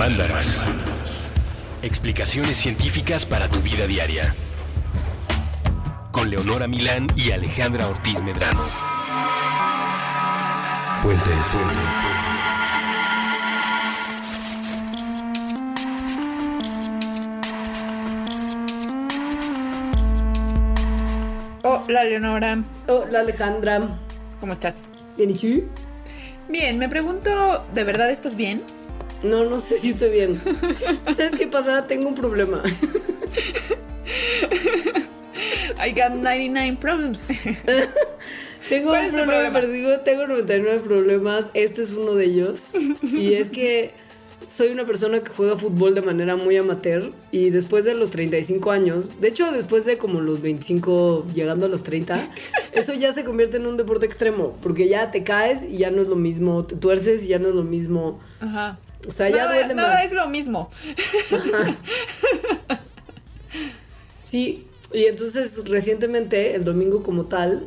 Mandarax. Explicaciones científicas para tu vida diaria. Con Leonora Milán y Alejandra Ortiz Medrano. Puentes. Hola Leonora, Hola Alejandra. ¿cómo estás? ¿Bien y tú? Bien, me pregunto, ¿de verdad estás bien? No, no sé si estoy bien. ¿Sabes qué pasa? Tengo un problema. I got 99 problems. Tengo ¿Cuál un problema, problema? pero digo, tengo 99 problemas. Este es uno de ellos. Y es que soy una persona que juega fútbol de manera muy amateur. Y después de los 35 años, de hecho, después de como los 25, llegando a los 30, eso ya se convierte en un deporte extremo. Porque ya te caes y ya no es lo mismo. Te tuerces y ya no es lo mismo. Ajá. O sea, ya no, duele no, más. es lo mismo. Sí, y entonces recientemente, el domingo como tal,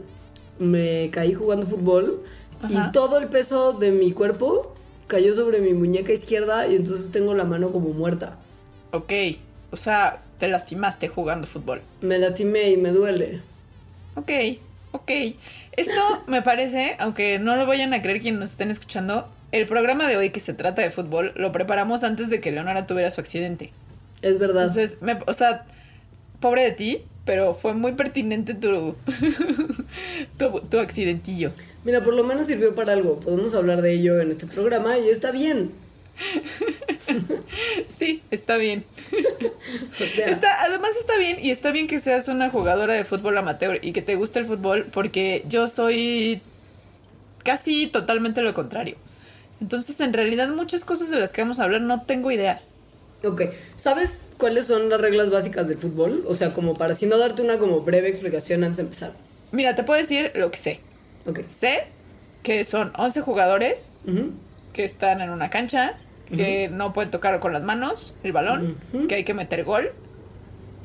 me caí jugando fútbol Ajá. y todo el peso de mi cuerpo cayó sobre mi muñeca izquierda y entonces tengo la mano como muerta. Ok, o sea, te lastimaste jugando fútbol. Me lastimé y me duele. Ok, ok. Esto me parece, aunque no lo vayan a creer quienes nos estén escuchando, el programa de hoy que se trata de fútbol lo preparamos antes de que Leonora tuviera su accidente. Es verdad. Entonces, me- o sea, pobre de ti, pero fue muy pertinente tu, tu, tu accidentillo. Mira, por lo menos sirvió para algo. Podemos hablar de ello en este programa y está bien. Sí, está bien. O sea, Está, además está bien y está bien que seas una jugadora de fútbol amateur y que te guste el fútbol porque yo soy casi totalmente lo contrario. Entonces, en realidad, muchas cosas de las que vamos a hablar no tengo idea. Ok, ¿sabes cuáles son las reglas básicas del fútbol? O sea, como para si no darte una como breve explicación antes de empezar. Mira, te puedo decir lo que sé. Ok. Sé que son 11 jugadores Ujú. que están en una cancha, que no pueden tocar con las manos el balón, Ujú. que hay que meter gol.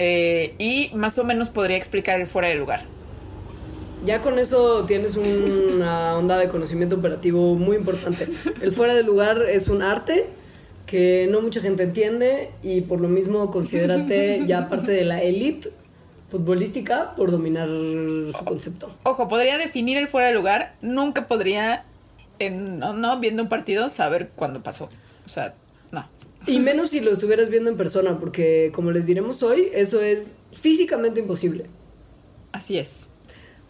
eh, y más o menos podría explicar el fuera de lugar. Ya con eso tienes una onda de conocimiento operativo muy importante. El fuera de lugar es un arte que no mucha gente entiende y por lo mismo considérate ya parte de la élite futbolística por dominar su concepto. Ojo, podría definir el fuera de lugar, nunca podría, en, no, no, viendo un partido, saber cuándo pasó. O sea, no. Y menos si lo estuvieras viendo en persona, porque como les diremos hoy, eso es físicamente imposible. Así es.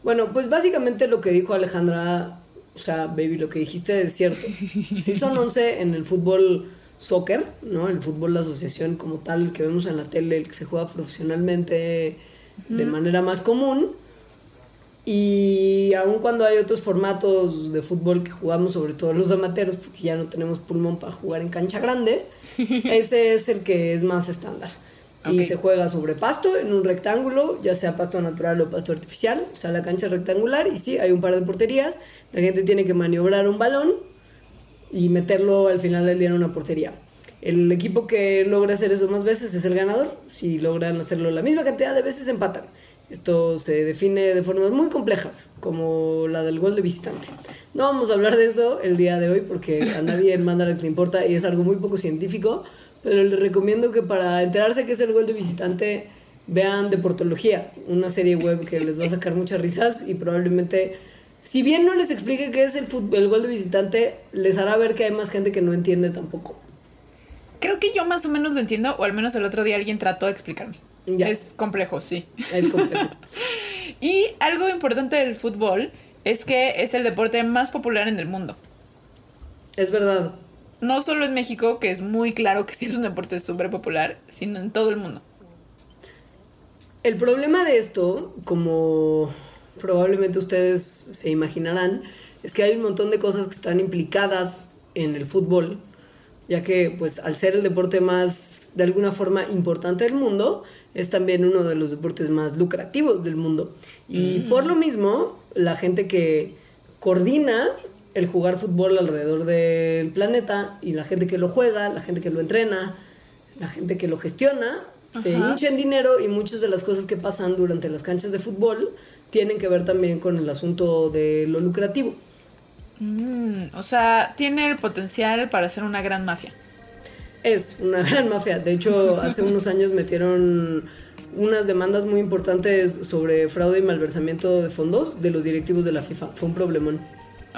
Bueno, pues básicamente lo que dijo Alejandra, o sea, baby, lo que dijiste es cierto. Sí son 11 en el fútbol soccer, ¿no? El fútbol de asociación como tal, el que vemos en la tele, el que se juega profesionalmente de manera más común. Y aun cuando hay otros formatos de fútbol que jugamos, sobre todo los amateurs, porque ya no tenemos pulmón para jugar en cancha grande, ese es el que es más estándar. Y se juega sobre pasto, en un rectángulo, ya sea pasto natural o pasto artificial. O sea, la cancha es rectangular y sí, hay un par de porterías. La gente tiene que maniobrar un balón y meterlo al final del día en una portería. El equipo que logra hacer eso más veces es el ganador. Si logran hacerlo la misma cantidad de veces, empatan. Esto se define de formas muy complejas, como la del gol de visitante. No vamos a hablar de eso el día de hoy porque a nadie en Mandarax le importa y es algo muy poco científico, pero les recomiendo que para enterarse qué es el gol de visitante vean Deportología, una serie web que les va a sacar muchas risas y probablemente, si bien no les explique qué es el, fut- el gol de visitante, les hará ver que hay más gente que no entiende tampoco. Creo que yo más o menos lo entiendo, o al menos el otro día alguien trató de explicarme. Ya. Es complejo, sí. Es complejo. Y algo importante del fútbol es que es el deporte más popular en el mundo. es verdad. No solo en México, que es muy claro que sí es un deporte súper popular, sino en todo el mundo. El problema de esto, como probablemente ustedes se imaginarán, es que hay un montón de cosas que están implicadas en el fútbol, ya que pues al ser el deporte más de alguna forma importante del mundo, es también uno de los deportes más lucrativos del mundo. Y por lo mismo, la gente que coordina el jugar fútbol alrededor del planeta y la gente que lo juega, la gente que lo entrena, la gente que lo gestiona, se hincha en dinero y muchas de las cosas que pasan durante las canchas de fútbol tienen que ver también con el asunto de lo lucrativo. Mm, o sea, tiene el potencial para ser una gran mafia. Es una gran mafia. De hecho, hace unos años metieron unas demandas muy importantes sobre fraude y malversamiento de fondos de los directivos de la FIFA. Fue un problemón.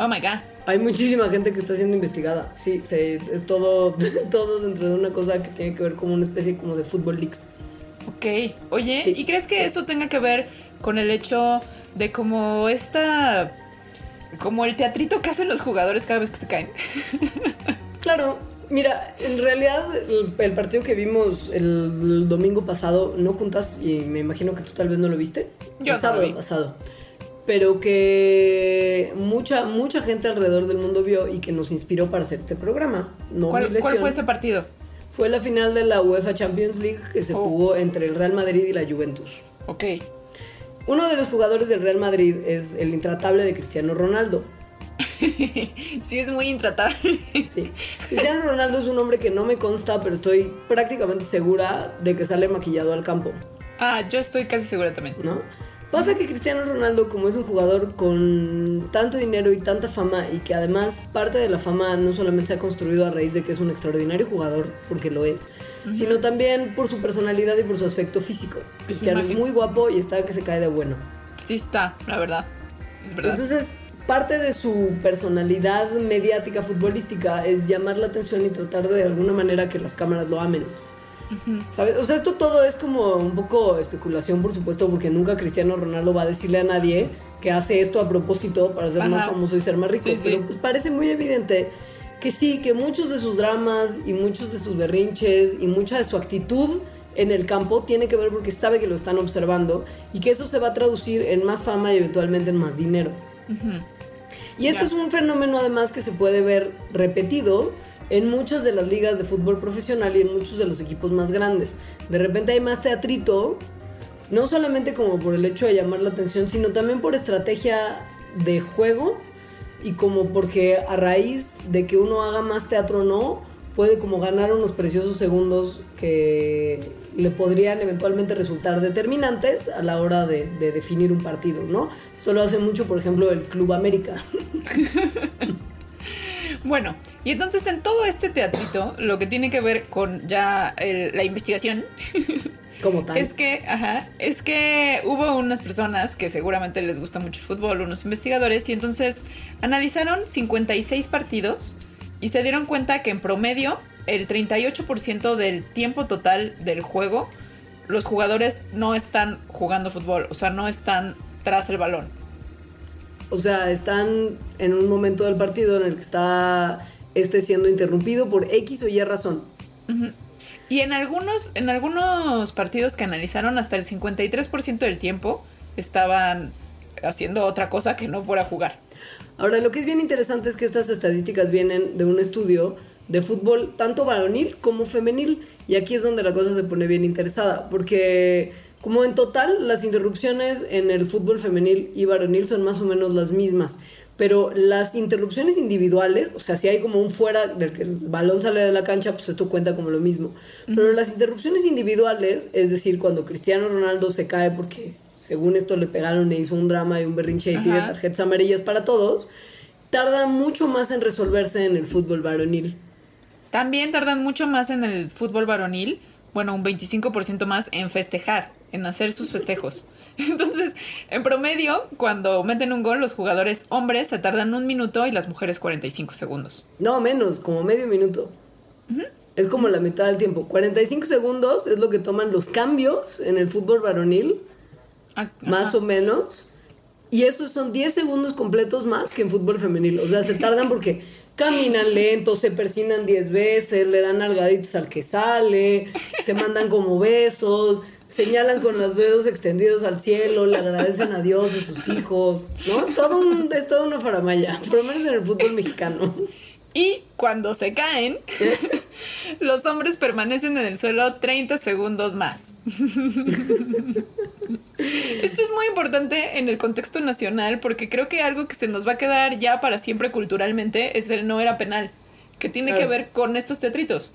Oh my god. Hay muchísima gente que está siendo investigada. Sí, se- es todo, todo dentro de una cosa que tiene que ver como una especie como de fútbol leaks. Ok. Oye, Sí. ¿y crees que esto tenga que ver con el hecho de como esta. como el teatrito que hacen los jugadores cada vez que se caen? Claro, mira, en realidad el, el partido que vimos el, el domingo pasado, no juntas, y me imagino que tú tal vez no lo viste. Yo el sábado lo vi. pasado. Pero que mucha, mucha gente alrededor del mundo vio y que nos inspiró para hacer este programa. No ¿Cuál, fue ese partido? Fue la final de la UEFA Champions League que se Oh. jugó entre el Real Madrid y la Juventus. Ok. Uno de los jugadores del Real Madrid es el intratable de Cristiano Ronaldo. sí, es muy intratable. Sí. Cristiano Ronaldo es un hombre que no me consta, pero estoy prácticamente segura de que sale maquillado al campo, ah, yo estoy casi segura también. ¿no? Pasa que Cristiano Ronaldo, como es un jugador con tanto dinero y tanta fama, y que además parte de la fama no solamente se ha construido a raíz de que es un extraordinario jugador, porque lo es, sino también por su personalidad y por su aspecto físico. Cristiano es muy guapo y está que se cae de bueno. Sí está, la verdad. Es verdad. Entonces, parte de su personalidad mediática futbolística es llamar la atención y tratar de alguna manera que las cámaras lo amen. ¿Sabes? O sea, esto todo es como un poco especulación, por supuesto, porque nunca Cristiano Ronaldo va a decirle a nadie que hace esto a propósito para ser más famoso y ser más rico. Sí, sí. Pero pues parece muy evidente que sí, que muchos de sus dramas y muchos de sus berrinches y mucha de su actitud en el campo tiene que ver porque sabe que lo están observando y que eso se va a traducir en más fama y eventualmente en más dinero. Y esto es un fenómeno además que se puede ver repetido en muchas de las ligas de fútbol profesional y en muchos de los equipos más grandes. De repente hay más teatrito, no solamente como por el hecho de llamar la atención, sino también por estrategia de juego y como porque a raíz de que uno haga más teatro o no, puede como ganar unos preciosos segundos que le podrían eventualmente resultar determinantes a la hora de, de definir un partido, ¿no? Esto lo hace mucho, por ejemplo, el Club América. Bueno, y entonces en todo este teatrito, lo que tiene que ver con ya el- la investigación Como tal. es que, ajá, es que hubo unas personas que seguramente les gusta mucho el fútbol, unos investigadores, y entonces analizaron 56 partidos y se dieron cuenta que en promedio el 38% del tiempo total del juego los jugadores no están jugando fútbol, o sea, no están tras el balón. O sea, están en un momento del partido en el que está este siendo interrumpido por X o Y razón. Y en algunos, en algunos partidos que analizaron, hasta el 53% del tiempo estaban haciendo otra cosa que no fuera jugar. Ahora, lo que es bien interesante es que estas estadísticas vienen de un estudio de fútbol tanto varonil como femenil. Y aquí es donde la cosa se pone bien interesada, porque como en total las interrupciones en el fútbol femenil y varonil son más o menos las mismas. Pero las interrupciones individuales, o sea, si hay como un fuera del que el balón sale de la cancha, pues esto cuenta como lo mismo. Pero las interrupciones individuales, es decir, cuando Cristiano Ronaldo se cae porque según esto le pegaron e hizo un drama y un berrinche y pide Ajá. tarjetas amarillas para todos, tardan mucho más en resolverse en el fútbol varonil. También tardan mucho más en el fútbol varonil, bueno, un 25% más en festejar, en hacer sus festejos. Entonces, en promedio, cuando meten un gol, los jugadores hombres se tardan un minuto y las mujeres 45 segundos. No, menos, como medio minuto. Es como la mitad del tiempo. 45 segundos es lo que toman los cambios en el fútbol varonil, Ah, más o menos. Y esos son 10 segundos completos más que en fútbol femenil. O sea, se tardan porque caminan lento, se persinan 10 veces, le dan algaditos al que sale, se mandan como besos, señalan con los dedos extendidos al cielo, le agradecen a Dios y sus hijos. ¿No? Es todo, un, es toda una faramaya, por lo menos en el fútbol mexicano. Y cuando se caen, los hombres permanecen en el suelo 30 segundos más. Esto es muy importante en el contexto nacional porque creo que algo que se nos va a quedar ya para siempre culturalmente es el no era penal, que tiene Claro. que ver con estos teatritos.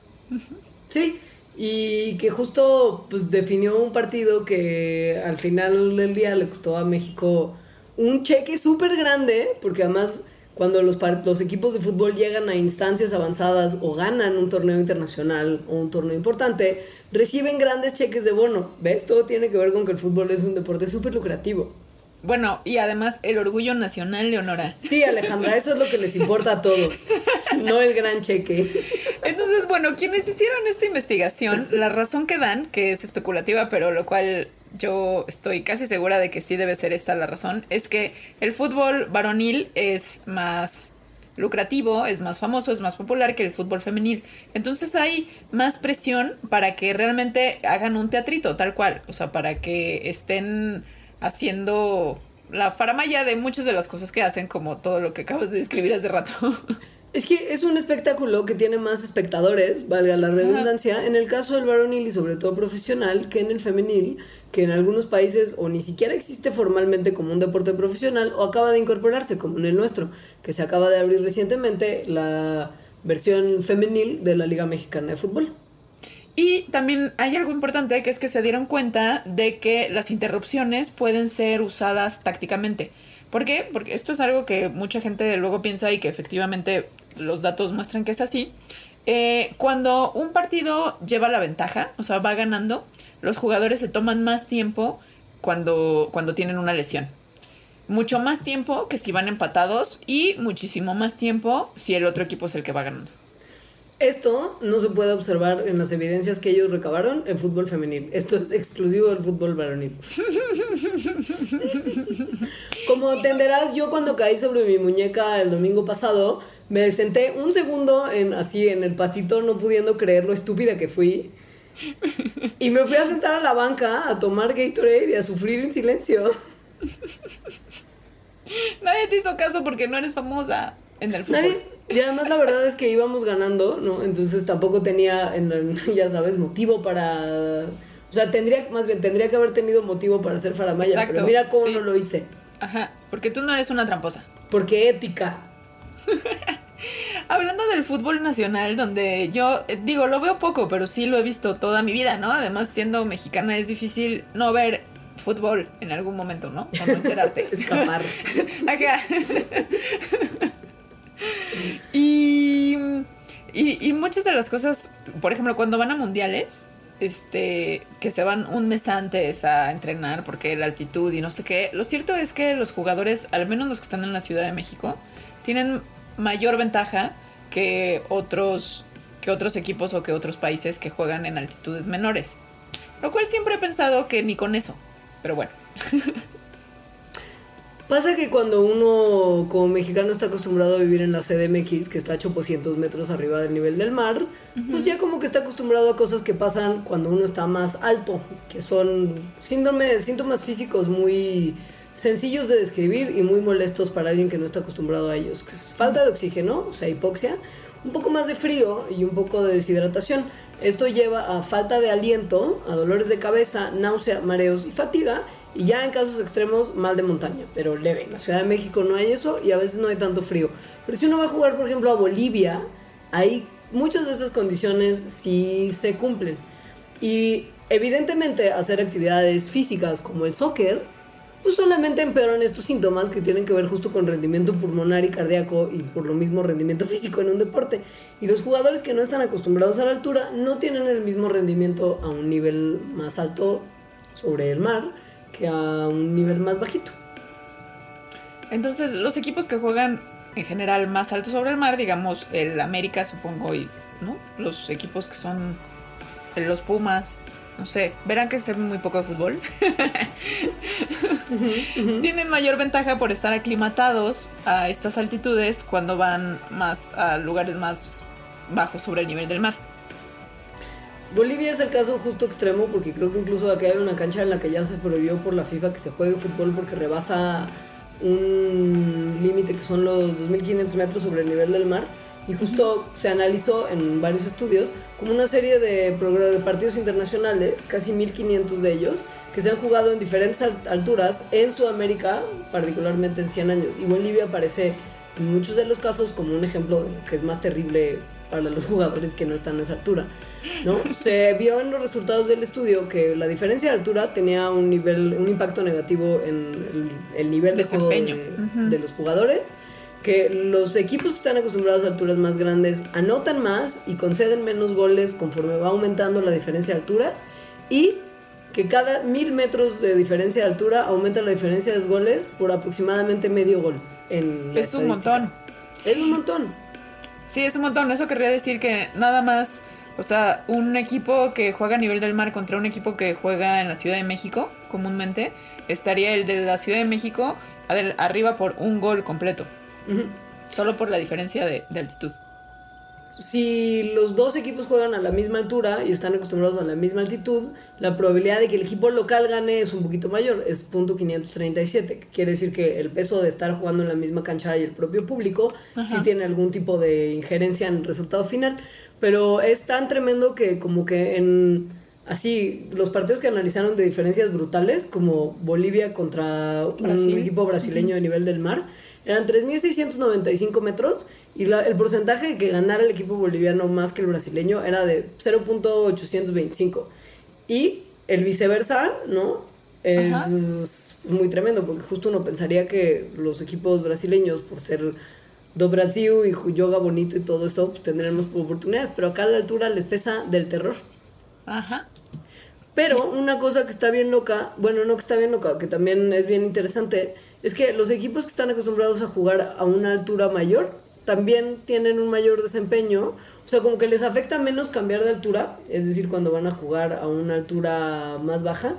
Sí, y que justo pues definió un partido que al final del día le costó a México un cheque súper grande, porque además cuando los, los equipos de fútbol llegan a instancias avanzadas o ganan un torneo internacional o un torneo importante, reciben grandes cheques de bono. ¿Ves? Todo tiene que ver con que el fútbol es un deporte súper lucrativo. Bueno, y además el orgullo nacional, Leonora. Sí, Alejandra, eso es lo que les importa a todos, no el gran cheque. Entonces, bueno, quienes hicieron esta investigación, la razón que dan, que es especulativa, pero lo cual yo estoy casi segura de que sí debe ser esta la razón, es que el fútbol varonil es más lucrativo, es más famoso, es más popular que el fútbol femenil. Entonces hay más presión para que realmente hagan un teatrito, tal cual. O sea, para que estén haciendo la faramaya de muchas de las cosas que hacen, como todo lo que acabas de describir hace rato. Es que es un espectáculo que tiene más espectadores, valga la redundancia, en el caso del varonil y sobre todo profesional, que en el femenil, que en algunos países o ni siquiera existe formalmente como un deporte profesional o acaba de incorporarse como en el nuestro, que se acaba de abrir recientemente la versión femenil de la Liga Mexicana de Fútbol. Y también hay algo importante que es que se dieron cuenta de que las interrupciones pueden ser usadas tácticamente. ¿Por qué? Porque esto es algo que mucha gente luego piensa y que efectivamente los datos muestran que es así. Eh, cuando un partido lleva la ventaja, o sea, va ganando, los jugadores se toman más tiempo cuando, cuando tienen una lesión. Mucho más tiempo que si van empatados y muchísimo más tiempo si el otro equipo es el que va ganando. Esto no se puede observar en las evidencias que ellos recabaron en fútbol femenil. Esto es exclusivo del fútbol varonil. Como entenderás, yo cuando caí sobre mi muñeca el domingo pasado, me senté un segundo en así en el pastito no pudiendo creer lo estúpida que fui. Y me fui a sentar a la banca a tomar Gatorade y a sufrir en silencio. Nadie te hizo caso porque no eres famosa en el fútbol. Nadie, y además la verdad es que íbamos ganando, ¿no? Entonces tampoco tenía, en- ya sabes, motivo para... O sea, tendría, más bien, tendría que haber tenido motivo para hacer faramaya. Exacto, Pero mira cómo sí. no lo hice. Ajá, porque tú no eres una tramposa. Porque ética. Hablando del fútbol nacional, donde yo eh, digo, lo veo poco, pero sí lo he visto toda mi vida, ¿no? Además, siendo mexicana es difícil no ver fútbol en algún momento, ¿no? O no enterarte. Escapar. Ajá. y, y, muchas de las cosas, por ejemplo, cuando van a mundiales, este, que se van un mes antes a entrenar porque la altitud y no sé qué, lo cierto es que los jugadores, al menos los que están en la Ciudad de México, tienen mayor ventaja que otros, que otros equipos o que otros países que juegan en altitudes menores. Lo cual siempre he pensado que ni con eso. Pero bueno. Pasa que cuando uno como mexicano está acostumbrado a vivir en la CDMX, que está a 800 metros arriba del nivel del mar, pues ya como que está acostumbrado a cosas que pasan cuando uno está más alto, que son síndromes, síntomas físicos muy sencillos de describir y muy molestos para alguien que no está acostumbrado a ellos. Falta de oxígeno, o sea, hipoxia, un poco más de frío y un poco de deshidratación. Esto lleva a falta de aliento, a dolores de cabeza, náusea, mareos y fatiga. Y ya en casos extremos, mal de montaña, pero leve. En la Ciudad de México no hay eso y a veces no hay tanto frío. Pero si uno va a jugar, por ejemplo, a Bolivia, ahí muchas de estas condiciones sí se cumplen. Y evidentemente hacer actividades físicas como el soccer, pues solamente empeoran estos síntomas que tienen que ver justo con rendimiento pulmonar y cardíaco y por lo mismo rendimiento físico en un deporte. Y los jugadores que no están acostumbrados a la altura no tienen el mismo rendimiento a un nivel más alto sobre el mar que a un nivel más bajito. Entonces, los equipos que juegan en general más alto sobre el mar, digamos el América, supongo, y ¿no? Los equipos que son los Pumas, no sé, verán que se ve muy poco de fútbol. Tienen mayor ventaja por estar aclimatados a estas altitudes cuando van más a lugares más bajos sobre el nivel del mar. Bolivia es el caso justo extremo porque creo que incluso aquí hay una cancha en la que ya se prohibió por la FIFA que se juegue fútbol porque rebasa un límite que son los 2.500 metros sobre el nivel del mar y justo se analizó en varios estudios como una serie de, de partidos internacionales, casi 1.500 de ellos, que se han jugado en diferentes al- alturas en Sudamérica, particularmente en 100 años. Y Bolivia aparece en muchos de los casos como un ejemplo que es más terrible para los jugadores que no están a esa altura. ¿no? Se vio en los resultados del estudio que la diferencia de altura tenía un nivel, un impacto negativo en el, el nivel de juego de, Desempeño. Ujú. de los jugadores, que los equipos que están acostumbrados a alturas más grandes anotan más y conceden menos goles conforme va aumentando la diferencia de alturas y que cada mil metros de diferencia de altura aumenta la diferencia de goles por aproximadamente medio gol. En Es un montón. Es un montón. Sí, es un montón. Eso querría decir que nada más, o sea, un equipo que juega a nivel del mar contra un equipo que juega en la Ciudad de México, comúnmente, estaría el de la Ciudad de México arriba por un gol completo. Solo por la diferencia de, de altitud. Si los dos equipos juegan a la misma altura y están acostumbrados a la misma altitud, la probabilidad de que el equipo local gane es un poquito mayor, es punto .537, que quiere decir que el peso de estar jugando en la misma cancha y el propio público sí Ajá. tiene algún tipo de injerencia en el resultado final, pero es tan tremendo que como que en así los partidos que analizaron de diferencias brutales, como Bolivia contra Brasil. un equipo brasileño de nivel del mar, eran 3.695 metros y la- el porcentaje de que ganara el equipo boliviano más que el brasileño era de 0.825. Y el viceversa, ¿no? Es Ajá. muy tremendo porque justo uno pensaría que los equipos brasileños, por ser do Brasil y yoga bonito y todo eso, pues tendrían más oportunidades, pero acá a la altura les pesa del terror. Ajá. Pero una cosa que está bien loca, bueno, no que está bien loca, que también es bien interesante, es que los equipos que están acostumbrados a jugar a una altura mayor también tienen un mayor desempeño. O sea, como que les afecta menos cambiar de altura, es decir, cuando van a jugar a una altura más baja.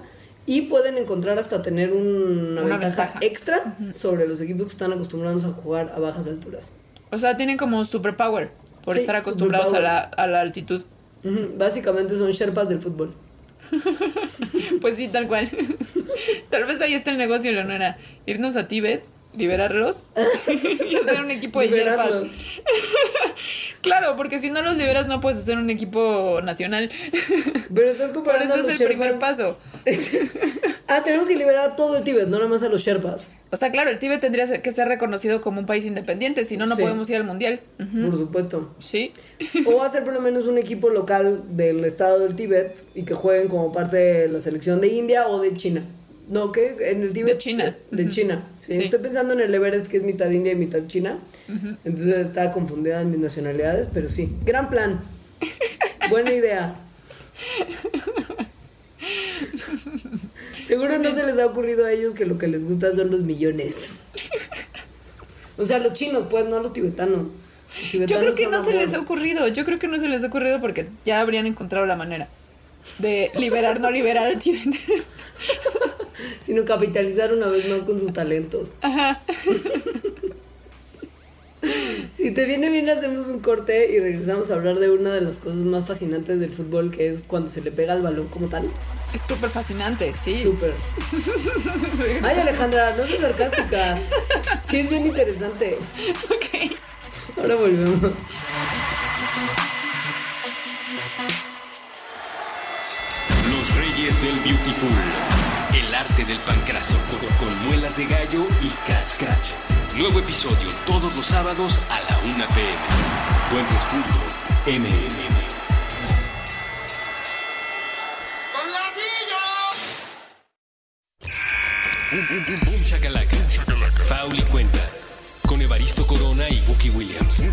Y pueden encontrar hasta tener una, Una ventaja, ventaja. extra sobre los equipos que están acostumbrados a jugar a bajas alturas. O sea, tienen como superpower por Sí, estar acostumbrados a la, a la altitud. Básicamente son sherpas del fútbol. Pues sí, tal cual. Tal vez ahí está el negocio, Leonora. Irnos a Tíbet, liberarlos y hacer un equipo de Sherpas. Liberarlos. Claro, porque si no los liberas no puedes hacer un equipo nacional. Pero estás comparando eso a es el primer paso. ah, tenemos que liberar a todo el Tíbet, no nada más a los Sherpas. O sea, claro, el Tíbet tendría que ser reconocido como un país independiente, si no, no Sí. podemos ir al mundial. Por supuesto. Sí. O hacer por lo menos un equipo local del estado del Tíbet y que jueguen como parte de la selección de India o de China. No, ¿qué? En el Tíbet. De China. De. China. Sí, Sí. Estoy pensando en el Everest que es mitad India y mitad China. Entonces estaba confundida en mis nacionalidades, pero sí. Gran plan. Buena idea. Seguro no se les ha ocurrido a ellos que lo que les gusta son los millones. O sea, los chinos, pues, no los tibetanos. Los Yo tibetanos creo que no se les ha ocurrido. Yo creo que no se les ha ocurrido porque ya habrían encontrado la manera de liberar, no liberar al Tíbet. Sino capitalizar una vez más con sus talentos. Ajá. Si te viene bien, hacemos un corte y regresamos a hablar de una de las cosas más fascinantes del fútbol, que es cuando se le pega al balón como tal. Es súper fascinante, sí. Súper. Ay, Alejandra, no seas sarcástica. Sí, es bien interesante. Ok. Ahora volvemos. Los Reyes del Beautiful. Arte del pancraso. Con, con muelas de gallo y cascracho. Nuevo episodio todos los sábados a la 1 pm. Puentes.mmm. Boom Shakalaka. Faul y cuenta. Con Evaristo Corona y Wookie Williams.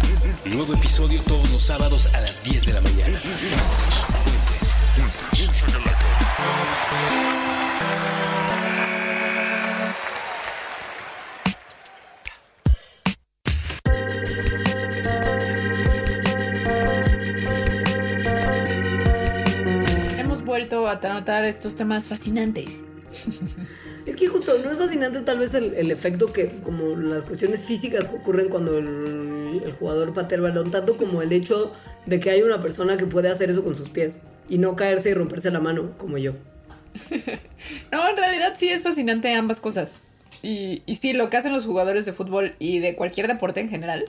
Nuevo episodio todos los sábados a las 10 de la mañana. Hemos vuelto a tratar estos temas fascinantes. Es que justo, no es fascinante tal vez el, el efecto que, como las cuestiones físicas que ocurren cuando el, el jugador patea el balón, tanto como el hecho de que hay una persona que puede hacer eso con sus pies y no caerse y romperse la mano, como yo. No, en realidad sí es fascinante ambas cosas. Y, y sí, lo que hacen los jugadores de fútbol y de cualquier deporte en general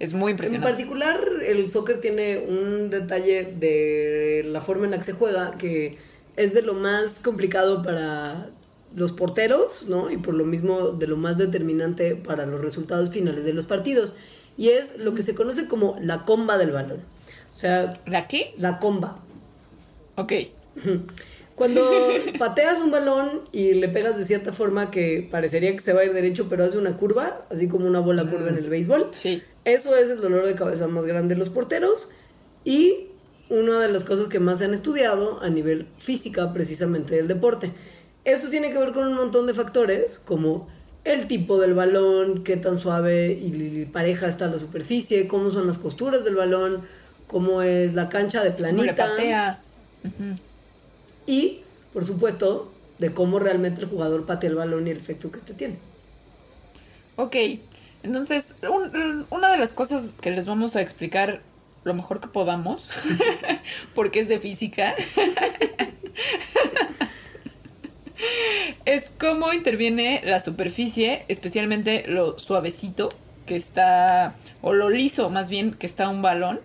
es muy En impresionante. particular, el soccer tiene un detalle de la forma en la que se juega que es de lo más complicado para los porteros, ¿no? Y por lo mismo de lo más determinante para los resultados finales de los partidos. Y es lo que se conoce como la comba del balón. O sea, ¿La qué? la comba. Ok. Cuando pateas un balón y le pegas de cierta forma que parecería que se va a ir derecho, pero hace una curva, así como una bola curva en el béisbol. Sí. Eso es el dolor de cabeza más grande de los porteros y una de las cosas que más se han estudiado a nivel física precisamente del deporte. Esto tiene que ver con un montón de factores como el tipo del balón, qué tan suave y pareja está la superficie, cómo son las costuras del balón, cómo es la cancha de planita y, por supuesto, de cómo realmente el jugador patea el balón y el efecto que este tiene. Ok, entonces un- una de las cosas que les vamos a explicar lo mejor que podamos, porque es de física, es cómo interviene la superficie, especialmente lo suavecito que está, o lo liso más bien, que está un balón,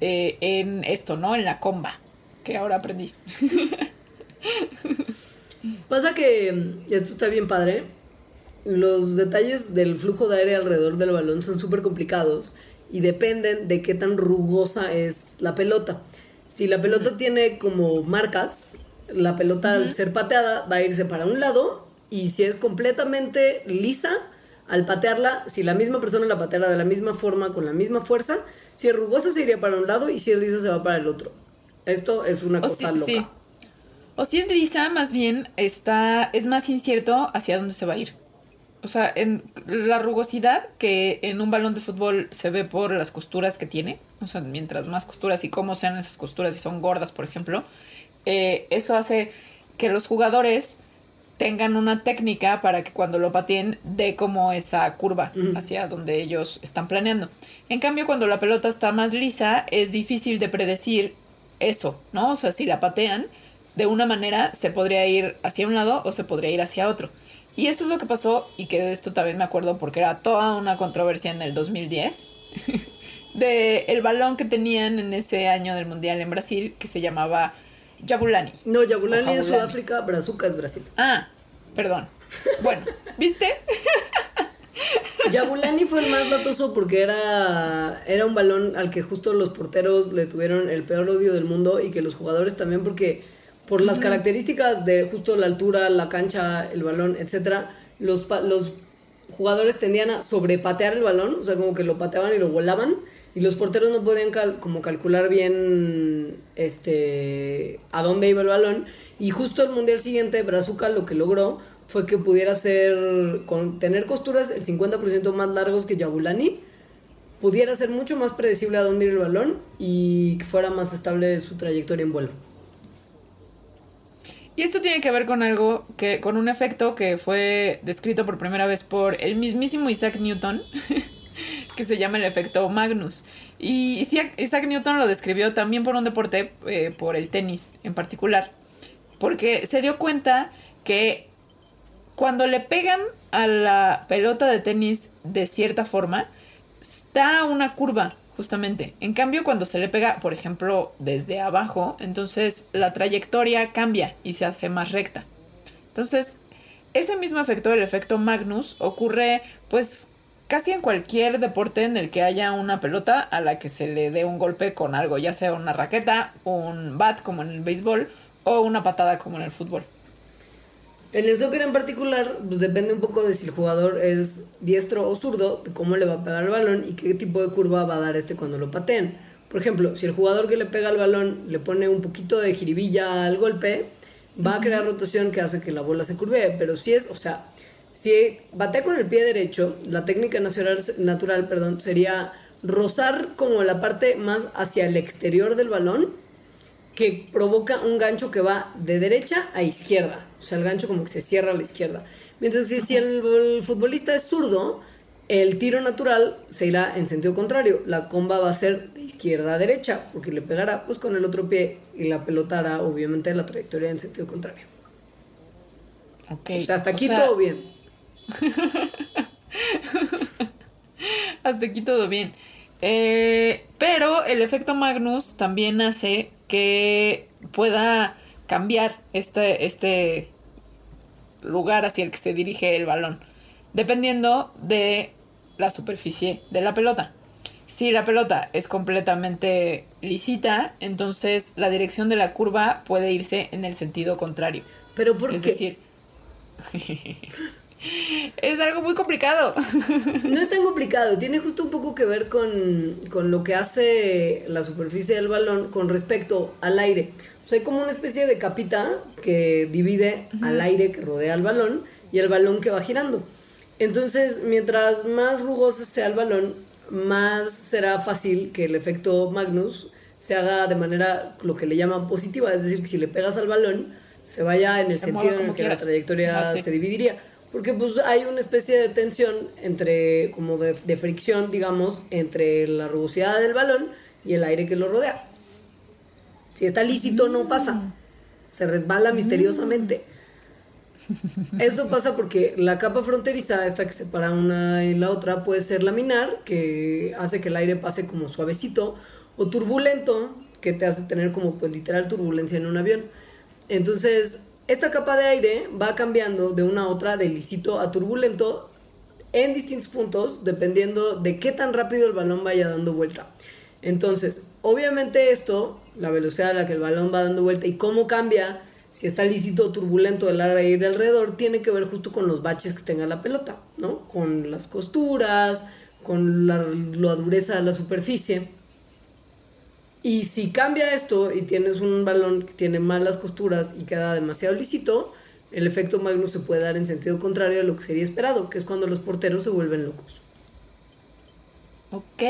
eh, en esto, ¿no? En la comba, que ahora aprendí. Pasa que, esto está bien padre, los detalles del flujo de aire alrededor del balón son súper complicados y dependen de qué tan rugosa es la pelota. Si la pelota tiene como marcas, la pelota al ser pateada va a irse para un lado y si es completamente lisa, al patearla, si la misma persona la pateara de la misma forma, con la misma fuerza, si es rugosa se iría para un lado y si es lisa se va para el otro. Esto es una O cosa si, loca. sí. O si es lisa, más bien está, es más incierto hacia dónde se va a ir. O sea, en la rugosidad que en un balón de fútbol se ve por las costuras que tiene. O sea, mientras más costuras y cómo sean esas costuras, si son gordas, por ejemplo, eh, eso hace que los jugadores tengan una técnica para que cuando lo pateen dé como esa curva hacia donde ellos están planeando. En cambio, cuando la pelota está más lisa, es difícil de predecir eso, ¿no? O sea, si la patean, de una manera se podría ir hacia un lado o se podría ir hacia otro. Y esto es lo que pasó, y que de esto también me acuerdo porque era toda una controversia en el 2010, de el balón que tenían en ese año del Mundial en Brasil, que se llamaba Jabulani. No, Yabulani O es Jabulani. Sudáfrica, Brazuca es Brasil. Ah, perdón. Bueno, ¿viste? Yabulani fue el más latoso porque era, era un balón al que justo los porteros le tuvieron el peor odio del mundo y que los jugadores también porque por las características de justo la altura, la cancha, el balón, etcétera, los, jugadores tendían a sobrepatear el balón, o sea, como que lo pateaban y lo volaban y los porteros no podían cal- como calcular bien este a dónde iba el balón y justo el mundial siguiente Brazuca lo que logró fue que pudiera ser con tener costuras el 50% más largos que Yabulani pudiera ser mucho más predecible a dónde ir el balón y que fuera más estable su trayectoria en vuelo. Y esto tiene que ver con algo que, con un efecto que fue descrito por primera vez por el mismísimo Isaac Newton, que se llama el efecto Magnus. Y Isaac, Newton lo describió también por un deporte, eh, por el tenis en particular, porque se dio cuenta que cuando le pegan a la pelota de tenis de cierta forma, da una curva, justamente. En cambio, cuando se le pega, por ejemplo, desde abajo, entonces la trayectoria cambia y se hace más recta. Entonces, ese mismo efecto, el efecto Magnus, ocurre pues casi en cualquier deporte en el que haya una pelota a la que se le dé un golpe con algo, ya sea una raqueta, un bat como en el béisbol o una patada como en el fútbol. En el soccer en particular, pues depende un poco de si el jugador es diestro o zurdo, de cómo le va a pegar el balón y qué tipo de curva va a dar este cuando lo pateen. Por ejemplo, si el jugador que le pega el balón le pone un poquito de jiribilla al golpe, va a crear rotación que hace que la bola se curvee. Pero si es, o sea, si batea con el pie derecho, la técnica natural, natural perdón, sería rozar como la parte más hacia el exterior del balón que provoca un gancho que va de derecha a izquierda. O sea, el gancho como que se cierra a la izquierda. Mientras que si el, el futbolista es zurdo, el tiro natural se irá en sentido contrario. La comba va a ser de izquierda a derecha, porque le pegará pues con el otro pie y la pelota hará obviamente la trayectoria en sentido contrario. Ok. O sea, hasta aquí o sea, todo bien. Hasta aquí todo bien. Eh, pero el efecto Magnus también hace que pueda cambiar este, este lugar hacia el que se dirige el balón, dependiendo de la superficie de la pelota. Si la pelota es completamente lisita, entonces la dirección de la curva puede irse en el sentido contrario. Pero ¿por es qué? decir, es algo muy complicado. No es tan complicado, tiene justo un poco que ver con, con lo que hace la superficie del balón con respecto al aire. Sea, hay como una especie de capita que divide al aire que rodea al balón y el balón que va girando. Entonces, mientras más rugoso sea el balón, más será fácil que el efecto Magnus se haga de manera lo que le llaman positiva, es decir, que si le pegas al balón, se vaya en el Se sentido en el que la trayectoria sí. se dividiría. Porque pues hay una especie de tensión entre, como de, de fricción, digamos, entre la rugosidad del balón y el aire que lo rodea. Si está lícito, no pasa. Se resbala misteriosamente. Esto pasa porque la capa fronteriza, esta que separa una y la otra, puede ser laminar, que hace que el aire pase como suavecito, o turbulento, que te hace tener como pues literal turbulencia en un avión. Entonces, esta capa de aire va cambiando de una a otra, de lisito a turbulento, en distintos puntos, dependiendo de qué tan rápido el balón vaya dando vuelta. Entonces, obviamente esto, la velocidad a la que el balón va dando vuelta y cómo cambia, si está lícito o turbulento el aire alrededor, tiene que ver justo con los baches que tenga la pelota, ¿no? Con las costuras, con la, dureza de la superficie. Y si cambia esto y tienes un balón que tiene malas costuras y queda demasiado lícito, el efecto Magnus se puede dar en sentido contrario a lo que sería esperado, que es cuando los porteros se vuelven locos. Ok.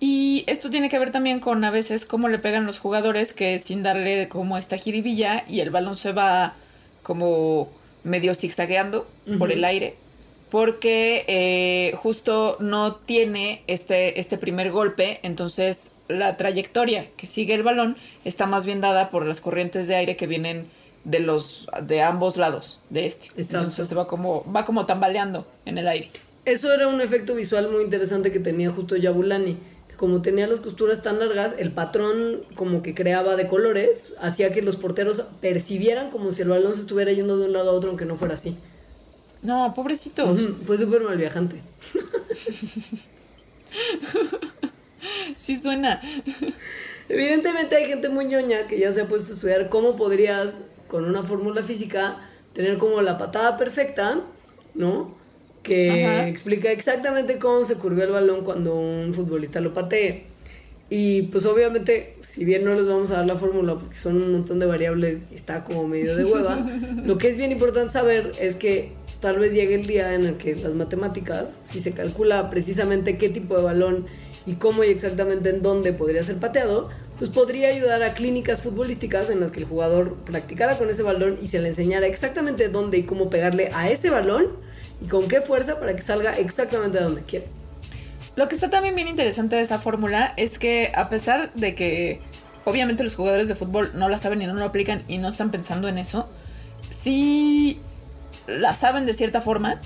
Y esto tiene que ver también con a veces cómo le pegan los jugadores que sin darle como esta jiribilla y el balón se va como medio zigzagueando por el aire. Porque eh, justo no tiene este, este primer golpe, entonces la trayectoria que sigue el balón está más bien dada por las corrientes de aire que vienen de los de ambos lados de este. Exacto. Entonces se va como va como tambaleando en el aire. Eso era un efecto visual muy interesante que tenía justo Yabulani. Como tenía las costuras tan largas, el patrón como que creaba de colores hacía que los porteros percibieran como si el balón se estuviera yendo de un lado a otro, aunque no fuera así. No, pobrecitos. Ujú, Fue súper mal viajante. Sí suena. Evidentemente hay gente muy ñoña que ya se ha puesto a estudiar cómo podrías, con una fórmula física, tener como la patada perfecta, ¿no? Que Ajá. explica exactamente cómo se curvió el balón cuando un futbolista lo patee. Y pues obviamente, si bien no les vamos a dar la fórmula porque son un montón de variables y está como medio de hueva, lo que es bien importante saber es que tal vez llegue el día en el que las matemáticas, si se calcula precisamente qué tipo de balón y cómo y exactamente en dónde podría ser pateado, pues podría ayudar a clínicas futbolísticas en las que el jugador practicara con ese balón y se le enseñara exactamente dónde y cómo pegarle a ese balón y con qué fuerza para que salga exactamente donde quiere. Lo que está también bien interesante de esa fórmula es que a pesar de que obviamente los jugadores de fútbol no la saben y no lo aplican y no están pensando en eso, sí la saben de cierta forma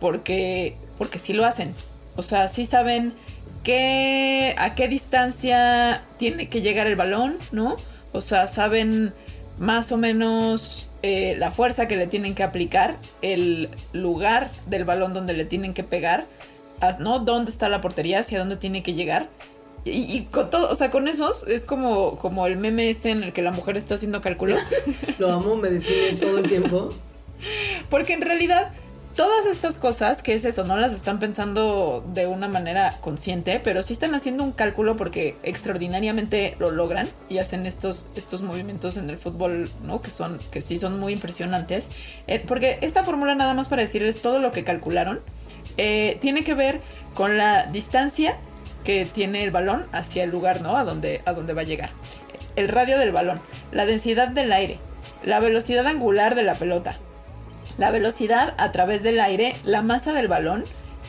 porque, porque sí lo hacen. O sea, sí saben qué, a qué distancia tiene que llegar el balón, ¿no? O sea, saben más o menos eh, la fuerza que le tienen que aplicar, el lugar del balón donde le tienen que pegar, ¿no? ¿Dónde está la portería? ¿Hacia dónde tiene que llegar? Y, y con todo, o sea, con esos es como, como el meme este en el que la mujer está haciendo cálculos. Lo amo, me define todo el tiempo. Porque en realidad todas estas cosas, que es eso, no las están pensando de una manera consciente, pero sí están haciendo un cálculo porque extraordinariamente lo logran y hacen estos, estos movimientos en el fútbol, ¿no? Que son, que sí son muy impresionantes. Eh, porque esta fórmula, nada más para decirles todo lo que calcularon, eh, tiene que ver con la distancia que tiene el balón hacia el lugar, ¿no? A donde, a donde va a llegar. El radio del balón, la densidad del aire, la velocidad angular de la pelota, la velocidad a través del aire, la masa del balón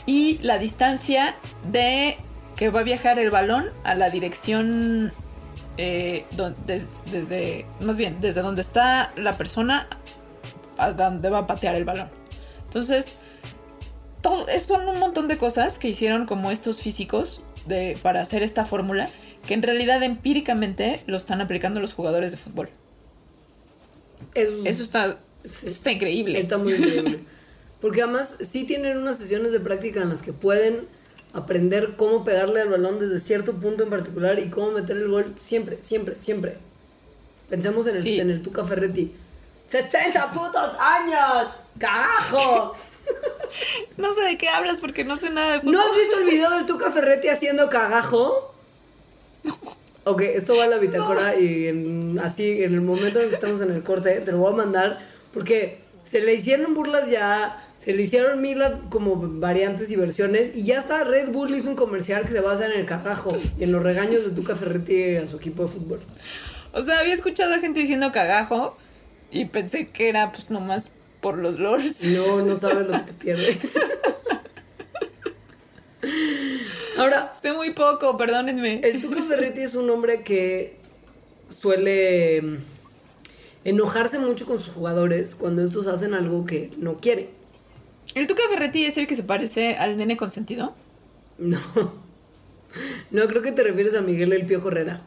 y la distancia de que va a viajar el balón a la dirección eh, des- desde, más bien, desde donde está la persona a donde va a patear el balón. Entonces, todo, son un montón de cosas que hicieron como estos físicos de, para hacer esta fórmula que en realidad empíricamente lo están aplicando los jugadores de fútbol. Eso, Eso está, Está increíble. Está muy increíble. Porque además sí tienen unas sesiones de práctica en las que pueden aprender cómo pegarle al balón desde cierto punto en particular y cómo meter el gol siempre, siempre, siempre. Pensemos en el, Sí. en el Tuca Ferretti. ¡60 putos años! ¡Carajo! No sé de qué hablas porque no sé nada de fútbol. ¿No has visto el video del Tuca Ferretti haciendo cagajo? Ok, esto va a la bitácora y en- así, en el momento en que estamos en el corte, te lo voy a mandar porque se le hicieron burlas ya, se le hicieron mil como variantes y versiones y ya está, Red Bull hizo un comercial que se basa en el cagajo y en los regaños de Tuca Ferretti a su equipo de fútbol. O sea, había escuchado a gente diciendo cagajo y pensé que era pues nomás por los lores. No, no sabes lo que te pierdes. Ahora, Sé muy poco, perdónenme. El Tuca Ferretti es un hombre que suele enojarse mucho con sus jugadores cuando estos hacen algo que no quiere. ¿El Tuca Ferretti es el que se parece al nene consentido? No. No, creo que te refieres a Miguel El Piojo Herrera.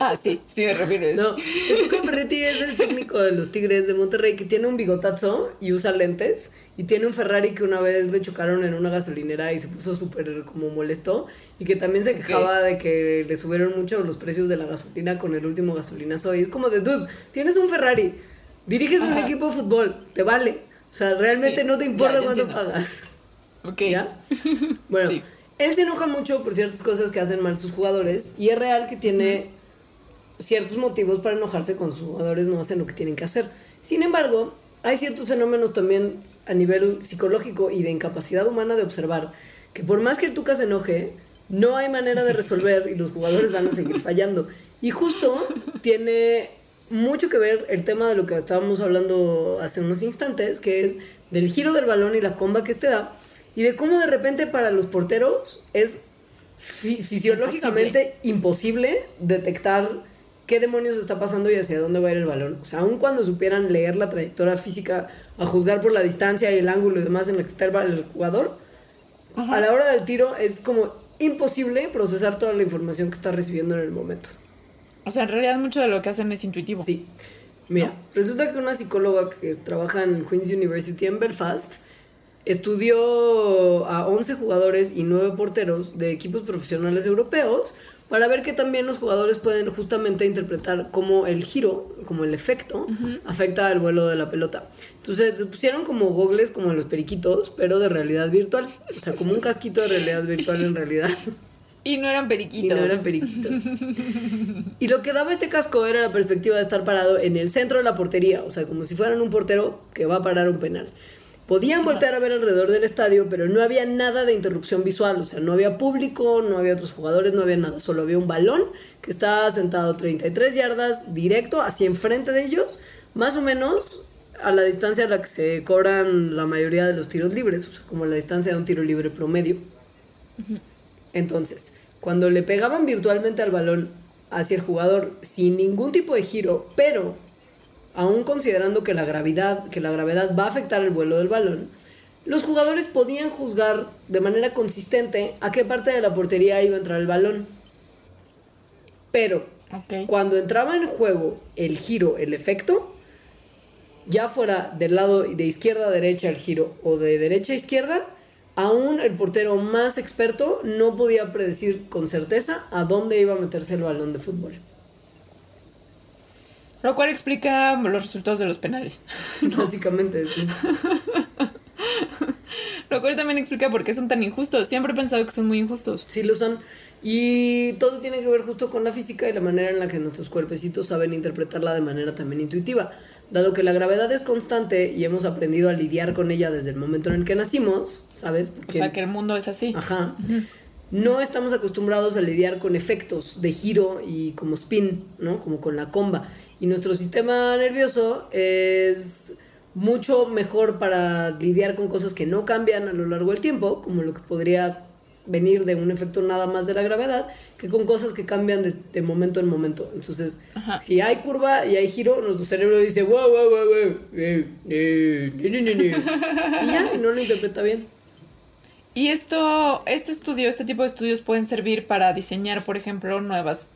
Ah, sí, sí me refiero a eso. No, el Tuca Ferretti es el técnico de los Tigres de Monterrey que tiene un bigotazo y usa lentes y tiene un Ferrari que una vez le chocaron en una gasolinera y se puso súper como molesto y que también se quejaba de que le subieron mucho los precios de la gasolina con el último gasolinazo y es como de, dude, tienes un Ferrari, diriges un equipo de fútbol, te vale. O sea, realmente Sí, no te importa ya cuánto entiendo. pagas. Ok. ¿Ya? Bueno, Sí. Él se enoja mucho por ciertas cosas que hacen mal sus jugadores y es real que tiene ciertos motivos para enojarse cuando sus jugadores no hacen lo que tienen que hacer. Sin embargo, hay ciertos fenómenos también a nivel psicológico y de incapacidad humana de observar que por más que el Tuca se enoje, no hay manera de resolver y los jugadores van a seguir fallando. Y justo tiene mucho que ver el tema de lo que estábamos hablando hace unos instantes, que es del giro del balón y la comba que este da, y de cómo de repente para los porteros es fi- fisiológicamente imposible detectar qué demonios está pasando y hacia dónde va a ir el balón. O sea, aun cuando supieran leer la trayectoria física, a juzgar por la distancia y el ángulo y demás en el que está el, jugador, a la hora del tiro es como imposible procesar toda la información que está recibiendo en el momento. O sea, en realidad mucho de lo que hacen es intuitivo. Sí. Mira, resulta que una psicóloga que trabaja en Queen's University en Belfast estudió a 11 jugadores y 9 porteros de equipos profesionales europeos para ver que también los jugadores pueden justamente interpretar cómo el giro, como el efecto, afecta al vuelo de la pelota. Entonces pusieron como gogles como los periquitos, pero de realidad virtual. O sea, como un casquito de realidad virtual en realidad. Y no eran Y periquitos. no eran periquitos. y lo que daba este casco era la perspectiva de estar parado en el centro de la portería, o sea, como si fueran un portero que va a parar un penal. Podían voltear a ver alrededor del estadio, pero no había nada de interrupción visual, o sea, no había público, no había otros jugadores, no había nada, solo había un balón que estaba sentado 33 yardas directo hacia enfrente de ellos, más o menos a la distancia a la que se cobran la mayoría de los tiros libres, o sea, como la distancia de un tiro libre promedio. Entonces, cuando le pegaban virtualmente al balón hacia el jugador sin ningún tipo de giro, pero aún considerando que la gravedad, que la gravedad va a afectar el vuelo del balón, los jugadores podían juzgar de manera consistente a qué parte de la portería iba a entrar el balón. Pero cuando entraba en juego el giro, el efecto, ya fuera del lado de izquierda a derecha el giro o de derecha a izquierda, aún el portero más experto no podía predecir con certeza a dónde iba a meterse el balón de fútbol. Lo cual explica los resultados de los penales. Básicamente, sí. Lo cual también explica por qué son tan injustos. Siempre he pensado que son muy injustos. Sí lo son. Y todo tiene que ver justo con la física y la manera en la que nuestros cuerpecitos saben interpretarla de manera también intuitiva. Dado que la gravedad es constante y hemos aprendido a lidiar con ella desde el momento en el que nacimos, ¿sabes? O sea, que el mundo es así. Ajá. No estamos acostumbrados a lidiar con efectos de giro y como spin, ¿no? Como con la comba. Y nuestro sistema nervioso es mucho mejor para lidiar con cosas que no cambian a lo largo del tiempo, como lo que podría venir de un efecto nada más de la gravedad, que con cosas que cambian de, de momento en momento. Entonces, Ajá. si hay curva y hay giro, nuestro cerebro dice, wow, wow, wow, wow, eh, eh, ni, ni, ni, ni". y ya, no lo interpreta bien. Y esto, este estudio, este tipo de estudios pueden servir para diseñar, por ejemplo, nuevas,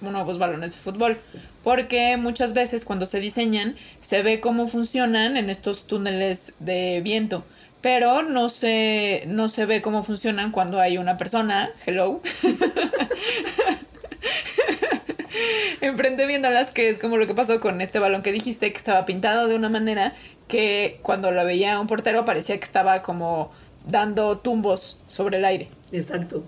nuevos balones de fútbol. Porque muchas veces cuando se diseñan, se ve cómo funcionan en estos túneles de viento. pero no se, no se ve cómo funcionan cuando hay una persona, hello, enfrente viéndolas, que es como lo que pasó con este balón que dijiste, que estaba pintado de una manera que cuando lo veía un portero parecía que estaba como dando tumbos sobre el aire. Exacto.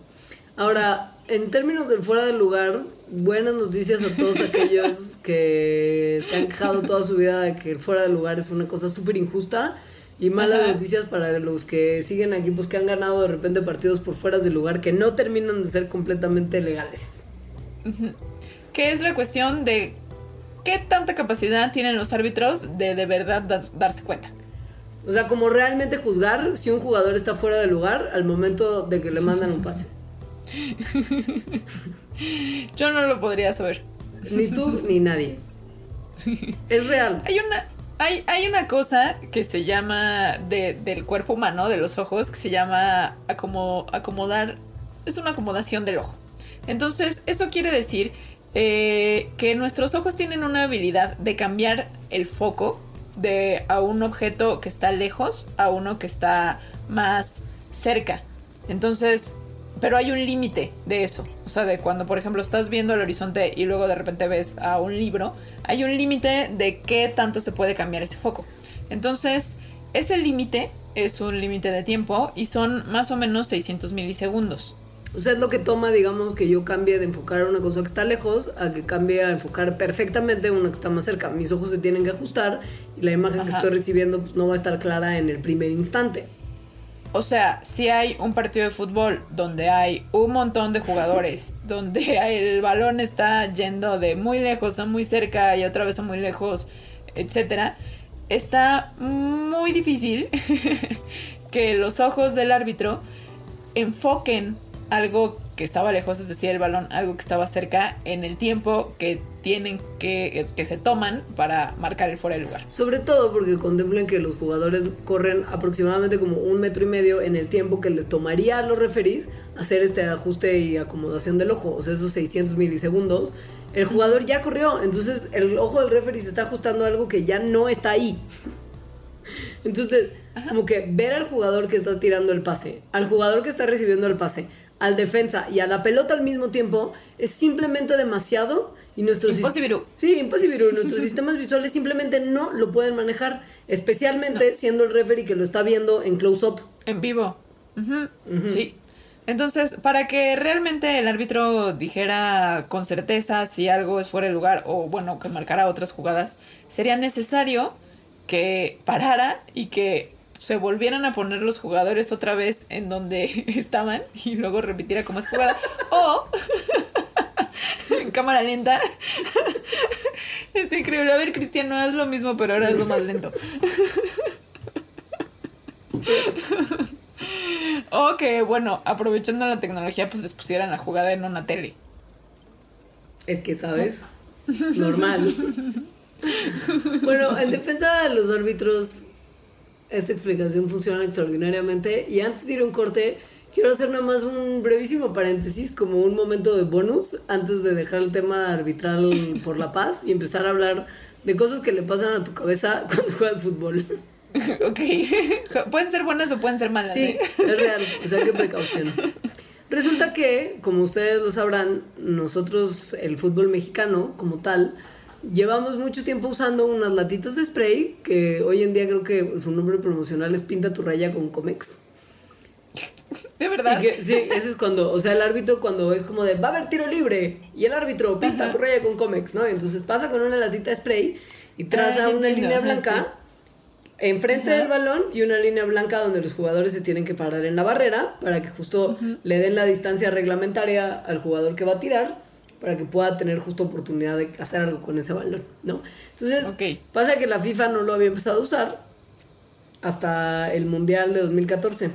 Ahora, en términos del fuera del lugar, buenas noticias a todos aquellos que se han quejado toda su vida de que el fuera del lugar es una cosa súper injusta. Y malas Ajá. noticias para los que siguen equipos que han ganado de repente partidos por fuera del lugar que no terminan de ser completamente legales. Que es la cuestión de qué tanta capacidad tienen los árbitros de de verdad darse cuenta. O sea, como realmente juzgar si un jugador está fuera de lugar al momento de que le mandan un pase. Yo no lo podría saber. Ni tú ni nadie. Es real. Hay una, hay, hay una cosa que se llama de- del cuerpo humano, de los ojos, que se llama acomo- acomodar. Es una acomodación del ojo. Entonces, eso quiere decir eh, que nuestros ojos tienen una habilidad de cambiar el foco de a un objeto que está lejos a uno que está más cerca. Entonces, pero hay un límite de eso. O sea, de cuando, por ejemplo, estás viendo el horizonte y luego de repente ves a un libro, hay un límite de qué tanto se puede cambiar ese foco. Entonces, ese límite es un límite de tiempo y son más o menos 600 milisegundos. O sea, es lo que toma, digamos, que yo cambie de enfocar una cosa que está lejos a que cambie a enfocar perfectamente una que está más cerca. Mis ojos se tienen que ajustar y la imagen que estoy recibiendo pues, no va a estar clara en el primer instante. O sea, si hay un partido de fútbol donde hay un montón de jugadores, donde el balón está yendo de muy lejos a muy cerca y otra vez a muy lejos, etcétera, está muy difícil que los ojos del árbitro enfoquen algo que estaba lejos, es decir, el balón, algo que estaba cerca, en el tiempo que tienen que, es- que se toman para marcar el fuera de lugar. Sobre todo porque contemplen que los jugadores corren aproximadamente como un metro y medio en el tiempo que les tomaría a los referís hacer este ajuste y acomodación del ojo, o sea, esos 600 milisegundos. El jugador ya corrió, entonces el ojo del referee se está ajustando a algo que ya no está ahí. Entonces, como que ver al jugador que está tirando el pase, al jugador que está recibiendo el pase, al defensa y a la pelota al mismo tiempo es simplemente demasiado y nuestros Imposible. Sí, imposible. Nuestros sistemas visuales simplemente no lo pueden manejar, especialmente siendo el referee que lo está viendo en close up. En vivo. Sí. Entonces, para que realmente el árbitro dijera con certeza si algo es fuera de lugar o, bueno, que marcara otras jugadas, sería necesario que parara y que se volvieran a poner los jugadores otra vez en donde estaban y luego repitiera como es jugada. o en cámara lenta. Está increíble. A ver, Cristiano, haz lo mismo, pero ahora hazlo más lento. O que, bueno, aprovechando la tecnología, pues les pusieran la jugada en una tele. Es que, ¿sabes? Normal. bueno, en defensa de los árbitros, esta explicación funciona extraordinariamente. Y antes de ir a un corte, quiero hacer nada más un brevísimo paréntesis, como un momento de bonus, antes de dejar el tema arbitral por la paz y empezar a hablar de cosas que le pasan a tu cabeza cuando juegas fútbol. ok. So, pueden ser buenas o pueden ser malas. Sí, ¿eh? es real, o sea, qué precaución. Resulta que, como ustedes lo sabrán, nosotros, el fútbol mexicano como tal, llevamos mucho tiempo usando unas latitas de spray, que hoy en día creo que su nombre promocional es Pinta tu raya con Comex. De verdad. Y que, sí, eso es cuando, o sea, el árbitro cuando es como de, va a haber tiro libre, y el árbitro pinta tu raya con Comex, ¿no? Entonces pasa con una latita de spray y traza Ay, una entiendo, línea ajá, blanca enfrente del balón y una línea blanca donde los jugadores se tienen que parar en la barrera para que justo le den la distancia reglamentaria al jugador que va a tirar para que pueda tener justo oportunidad de hacer algo con ese balón, ¿no? Entonces, Ok. pasa que la FIFA no lo había empezado a usar hasta el Mundial de 2014.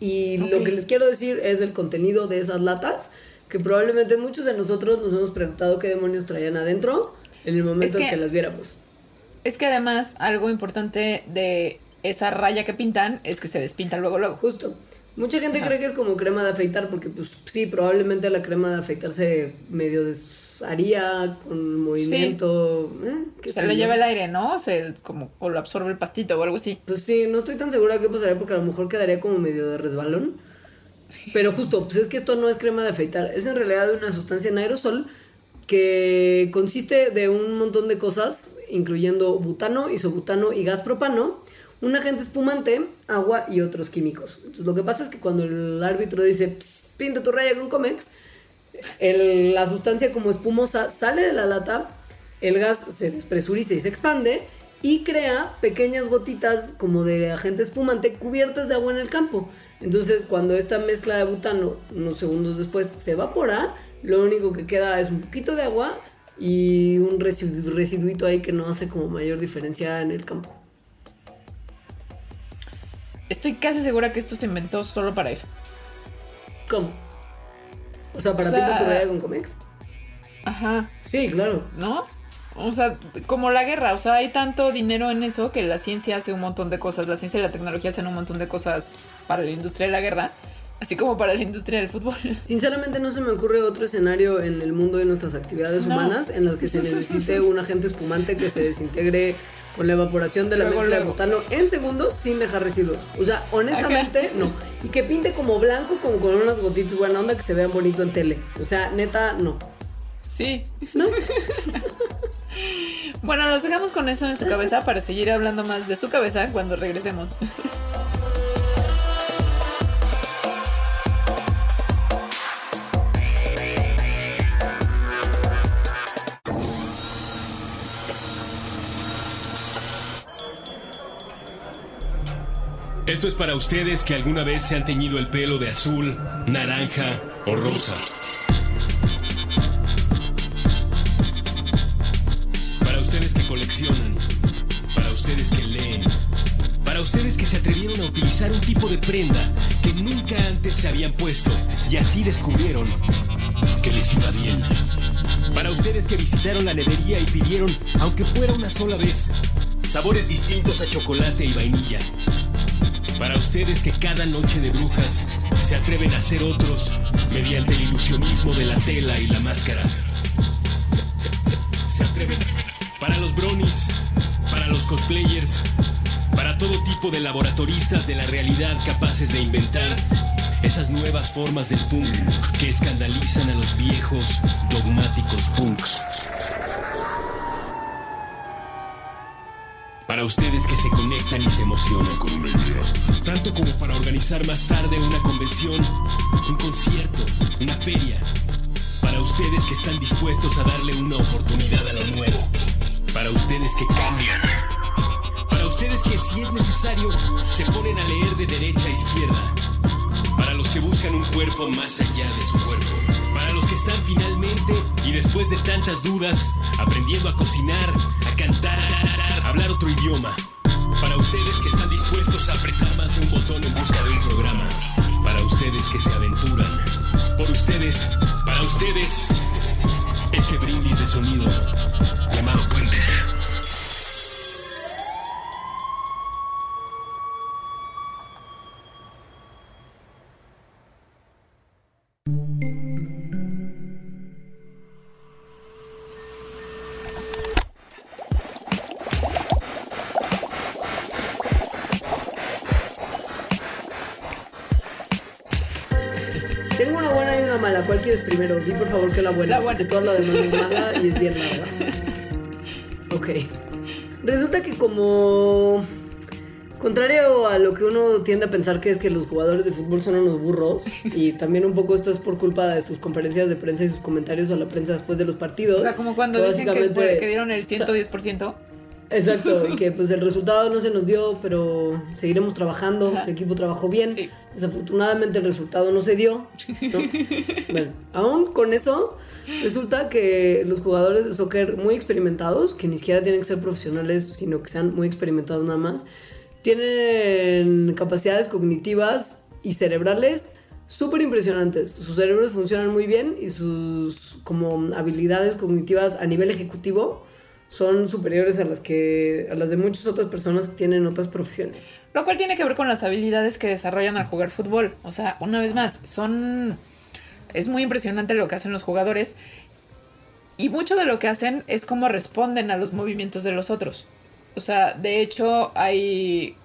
Y lo que les quiero decir es el contenido de esas latas, que probablemente muchos de nosotros nos hemos preguntado qué demonios traían adentro en el momento Es en que las viéramos. Es que además, algo importante de esa raya que pintan es que se despinta luego, luego. Justo. Mucha gente Ajá. cree que es como crema de afeitar porque pues sí, probablemente la crema de afeitar se medio desharía con movimiento. ¿eh? ¿Qué Se le lleva el aire, ¿no? Se como o lo absorbe el pastito o algo así. Pues sí, no estoy tan segura de qué pasaría porque a lo mejor quedaría como medio de resbalón. Pero justo, pues es que esto no es crema de afeitar, es en realidad una sustancia en aerosol que consiste de un montón de cosas, incluyendo butano, isobutano y gas propano, un agente espumante, agua y otros químicos. Entonces, lo que pasa es que cuando el árbitro dice, "Psst, pinta tu raya con Comex, la sustancia como espumosa sale de la lata, el gas se despresuriza y se expande y crea pequeñas gotitas como de agente espumante cubiertas de agua en el campo. Entonces cuando esta mezcla de butano unos segundos después se evapora, lo único que queda es un poquito de agua y un residu- residuito ahí que no hace como mayor diferencia en el campo. Estoy casi segura que esto se inventó solo para eso. ¿Cómo? O sea, para O sea- tu raya con Comex. Ajá, Sí, claro. ¿no? O sea, como la guerra, o sea, hay tanto dinero en eso que la ciencia hace un montón de cosas, la ciencia y la tecnología hacen un montón de cosas para la industria de la guerra, así como para la industria del fútbol. Sinceramente no se me ocurre otro escenario en el mundo de nuestras actividades No. humanas en las que se necesite un agente espumante que se desintegre con la evaporación de la Luego, mezcla luego. de butano en segundos sin dejar residuos. O sea, honestamente, no. Y que pinte como blanco, como con unas gotitas buena onda que se vean bonito en tele. O sea, neta, no. Sí. bueno, los dejamos con eso en su cabeza para seguir hablando más de su cabeza cuando regresemos. Esto es para ustedes que alguna vez se han teñido el pelo de azul, naranja o rosa. Para ustedes que coleccionan. Para ustedes que leen. Para ustedes que se atrevieron a utilizar un tipo de prenda que nunca antes se habían puesto y así descubrieron que les iba bien. Para ustedes que visitaron la nevería y pidieron, aunque fuera una sola vez, sabores distintos a chocolate y vainilla. Para ustedes que cada noche de brujas se atreven a hacer otros mediante el ilusionismo de la tela y la máscara. Se atreven. Para los bronies, para los cosplayers, para todo tipo de laboratoristas de la realidad capaces de inventar esas nuevas formas del punk que escandalizan a los viejos dogmáticos punks. Para ustedes que se conectan y se emocionan con. Tanto como para organizar más tarde una convención, un concierto, una feria. Para ustedes que están dispuestos a darle una oportunidad a lo nuevo. Para ustedes que cambian. Para ustedes que si es necesario se ponen a leer de derecha a izquierda. Que buscan un cuerpo más allá de su cuerpo. Para los que están finalmente y después de tantas dudas aprendiendo a cocinar, a cantar, a hablar otro idioma. Para ustedes que están dispuestos a apretar más de un botón en busca de un programa. Para ustedes que se aventuran. Por ustedes, para ustedes, este brindis de sonido llamado Puentes. Tengo una buena y una mala. ¿Cuál quieres primero? Di por favor que la buena. La buena. Que toda la demás es mala y es bien larga. Ok. Resulta que como... Contrario a lo que uno tiende a pensar que es que los jugadores de fútbol son unos burros, y también un poco esto es por culpa de sus conferencias de prensa y sus comentarios a la prensa después de los partidos. O sea, como cuando dicen que, fue- que dieron el 110%. Exacto, y que pues el resultado no se nos dio, pero seguiremos trabajando, el equipo trabajó bien. Sí. Desafortunadamente el resultado no se dio. ¿no? bueno, aún con eso, resulta que los jugadores de soccer muy experimentados, que ni siquiera tienen que ser profesionales, sino que sean muy experimentados nada más, tienen capacidades cognitivas y cerebrales súper impresionantes. Sus cerebros funcionan muy bien y sus como habilidades cognitivas a nivel ejecutivo son superiores a las que a las de muchas otras personas que tienen otras profesiones. Lo cual tiene que ver con las habilidades que desarrollan al jugar fútbol. O sea, una vez más, son es muy impresionante lo que hacen los jugadores y mucho de lo que hacen es cómo responden a los movimientos de los otros. O sea, de hecho hay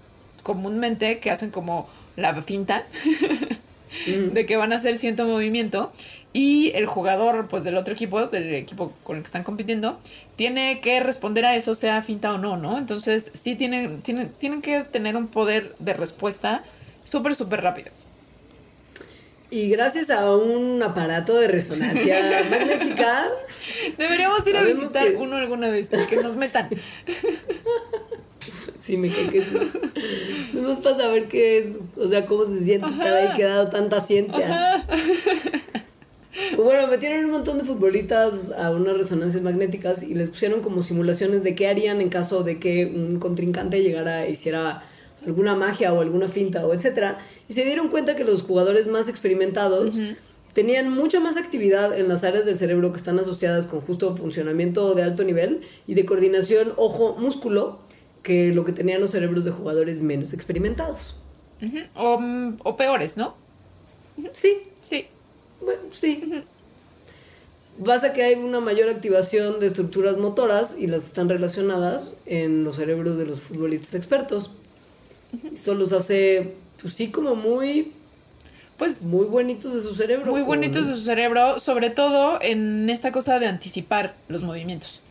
comúnmente que hacen como la finta de que van a hacer cierto movimiento y el jugador pues del otro equipo, del equipo con el que están compitiendo, tiene que responder a eso, sea finta o no, ¿no? Entonces sí tienen, tienen, tienen que tener un poder de respuesta súper, súper rápido. Y gracias a un aparato de resonancia magnética. Deberíamos ir a visitar uno alguna vez, que nos metan. Sí, me cae que sí. No para saber qué es, o sea, cómo se siente estar ahí quedado tanta ciencia. Bueno, metieron un montón de futbolistas a unas resonancias magnéticas y les pusieron como simulaciones de qué harían en caso de que un contrincante llegara e hiciera alguna magia o alguna finta o etcétera. Y se dieron cuenta que los jugadores más experimentados tenían mucha más actividad en las áreas del cerebro que están asociadas con justo funcionamiento de alto nivel y de coordinación ojo-músculo que lo que tenían los cerebros de jugadores menos experimentados. o, peores, ¿no? Sí. Sí. Bueno, sí. Basta que hay una mayor activación de estructuras motoras y las están relacionadas en los cerebros de los futbolistas expertos. Eso los hace, pues sí, como muy. Pues. Muy bonitos de su cerebro. Muy bonitos de su cerebro, sobre todo en esta cosa de anticipar los movimientos.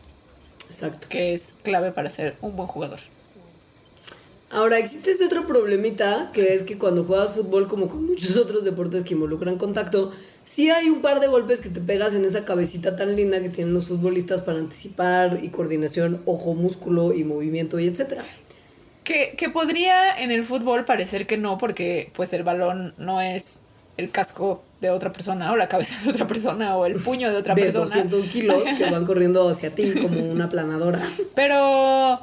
Exacto. Que es clave para ser un buen jugador. Ahora, existe ese otro problemita, que es que cuando juegas fútbol, como con muchos otros deportes que involucran contacto, sí hay un par de golpes que te pegas en esa cabecita tan linda que tienen los futbolistas para anticipar y coordinación, ojo, músculo y movimiento y etcétera. Que, que podría en el fútbol parecer que no, porque pues el balón no es el casco de otra persona o la cabeza de otra persona o el puño de otra de persona. 200 kilos que van corriendo hacia ti como una planadora. Pero,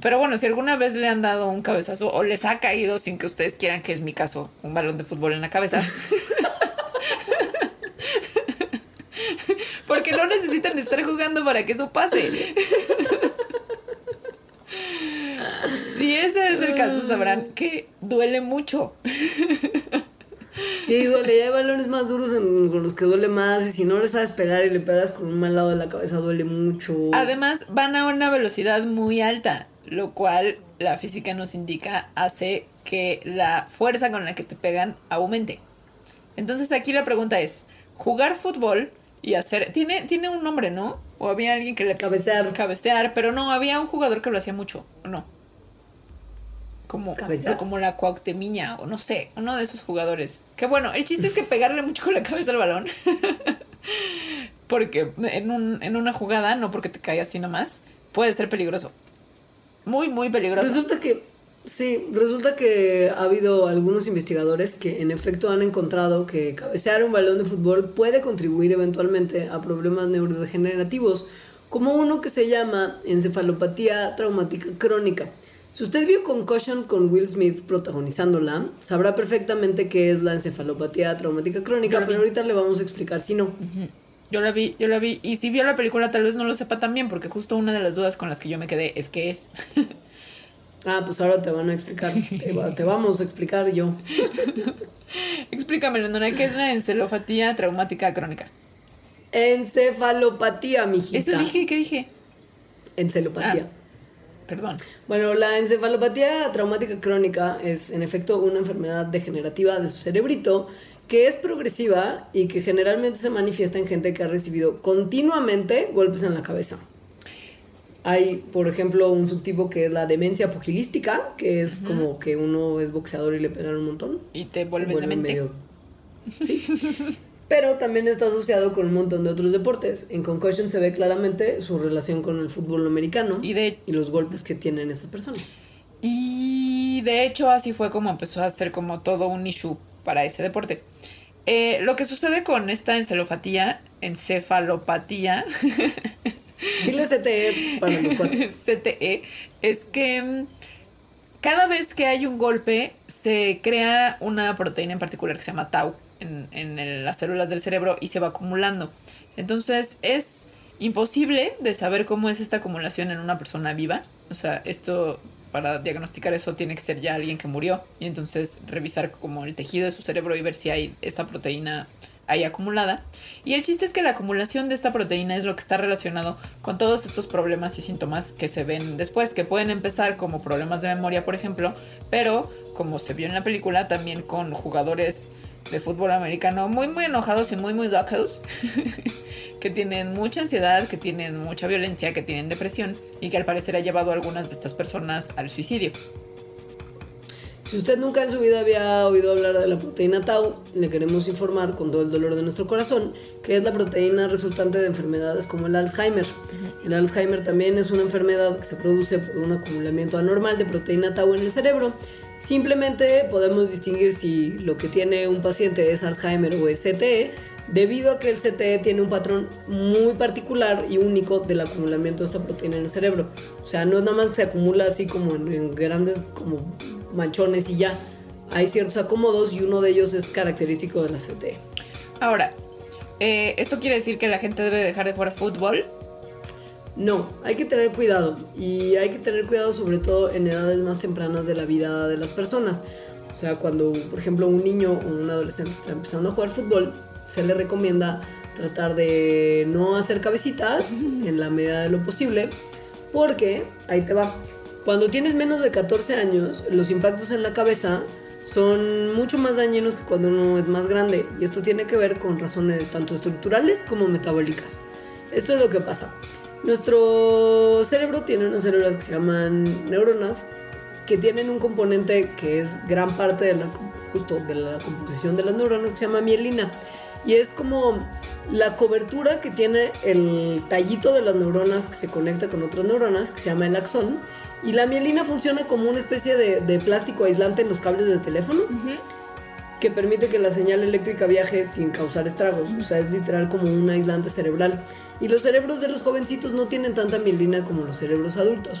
pero bueno, si alguna vez le han dado un cabezazo o les ha caído sin que ustedes quieran, que es mi caso, un balón de fútbol en la cabeza. Porque no necesitan estar jugando para que eso pase. Si ese es el caso, sabrán que duele mucho. Sí, duele. Hay balones más duros en, con los que duele más. Y si no le sabes pegar y le pegas con un mal lado de la cabeza, duele mucho. Además, van a una velocidad muy alta, lo cual la física nos indica hace que la fuerza con la que te pegan aumente. Entonces aquí la pregunta es, ¿jugar fútbol y hacer... Tiene, tiene un nombre, ¿no? O había alguien que le... Cabecear. Cabecear, pero no, había un jugador que lo hacía mucho, ¿o no? Como, como la Cuauhtemiña, o no sé, uno de esos jugadores. Que bueno, el chiste es que pegarle mucho con la cabeza al balón. porque en, un, en una jugada, no porque te caiga así nomás, puede ser peligroso. Muy, muy peligroso. Resulta que, sí, resulta que ha habido algunos investigadores que en efecto han encontrado que cabecear un balón de fútbol puede contribuir eventualmente a problemas neurodegenerativos, como uno que se llama encefalopatía traumática crónica. Si usted vio Concussion con Will Smith protagonizándola, sabrá perfectamente qué es la encefalopatía traumática crónica, pero ahorita le vamos a explicar si no. Yo la vi, yo la vi. Y si vio la película, tal vez no lo sepa también, porque justo una de las dudas con las que yo me quedé es qué es. ah, pues ahora te van a explicar. te, vamos a explicar yo. Explícame, Leonora, ¿qué es la encefalopatía traumática crónica? Encefalopatía, mijita. ¿Eso dije? ¿Qué dije? Encelopatía. Ah. Perdón. Bueno, la encefalopatía traumática crónica es en efecto una enfermedad degenerativa de su cerebrito que es progresiva y que generalmente se manifiesta en gente que ha recibido continuamente golpes en la cabeza. Hay, por ejemplo, un subtipo que es la demencia pugilística, que es como que uno es boxeador y le pegan un montón. Y te vuelve demente. Medio... Sí. pero también está asociado con un montón de otros deportes. En Concussion se ve claramente su relación con el fútbol americano y, de, y los golpes que tienen esas personas. Y de hecho así fue como empezó a ser como todo un issue para ese deporte. Eh, lo que sucede con esta encefalopatía, encefalopatía, dile CTE para los CTE, es que mm, cada vez que hay un golpe se crea una proteína en particular que se llama tau en, las células del cerebro y se va acumulando. Entonces es imposible de saber cómo es esta acumulación en una persona viva. O sea, esto para diagnosticar eso tiene que ser ya alguien que murió y entonces revisar como el tejido de su cerebro y ver si hay esta proteína ahí acumulada. Y el chiste es que la acumulación de esta proteína es lo que está relacionado con todos estos problemas y síntomas que se ven después, que pueden empezar como problemas de memoria, por ejemplo, pero como se vio en la película, también con jugadores de fútbol americano muy, muy enojados y muy, muy locos, que tienen mucha ansiedad, que tienen mucha violencia, que tienen depresión y que al parecer ha llevado a algunas de estas personas al suicidio. Si usted nunca en su vida había oído hablar de la proteína tau, le queremos informar con todo el dolor de nuestro corazón que es la proteína resultante de enfermedades como el Alzheimer. El Alzheimer también es una enfermedad que se produce por un acumulamiento anormal de proteína tau en el cerebro. Simplemente podemos distinguir si lo que tiene un paciente es Alzheimer o es CTE debido a que el CTE tiene un patrón muy particular y único del acumulamiento de esta proteína en el cerebro. O sea, no es nada más que se acumula así como en, grandes como manchones y ya. Hay ciertos acomodos y uno de ellos es característico de la CTE. Ahora, eh, ¿esto quiere decir que la gente debe dejar de jugar fútbol? No, hay que tener cuidado y hay que tener cuidado sobre todo en edades más tempranas de la vida de las personas. O sea, cuando por ejemplo un niño o un adolescente está empezando a jugar fútbol, se le recomienda tratar de no hacer cabecitas en la medida de lo posible, porque ahí te va. Cuando tienes menos de 14 años, los impactos en la cabeza son mucho más dañinos que cuando uno es más grande, y esto tiene que ver con razones tanto estructurales como metabólicas. Esto es lo que pasa. Nuestro cerebro tiene unas células que se llaman neuronas, que tienen un componente que es gran parte de la, justo de la composición de las neuronas, que se llama mielina. Y es como la cobertura que tiene el tallito de las neuronas que se conecta con otras neuronas, que se llama el axón. Y la mielina funciona como una especie de, plástico aislante en los cables del teléfono, que permite que la señal eléctrica viaje sin causar estragos. O sea, es literal como un aislante cerebral. Y los cerebros de los jovencitos no tienen tanta mielina como los cerebros adultos.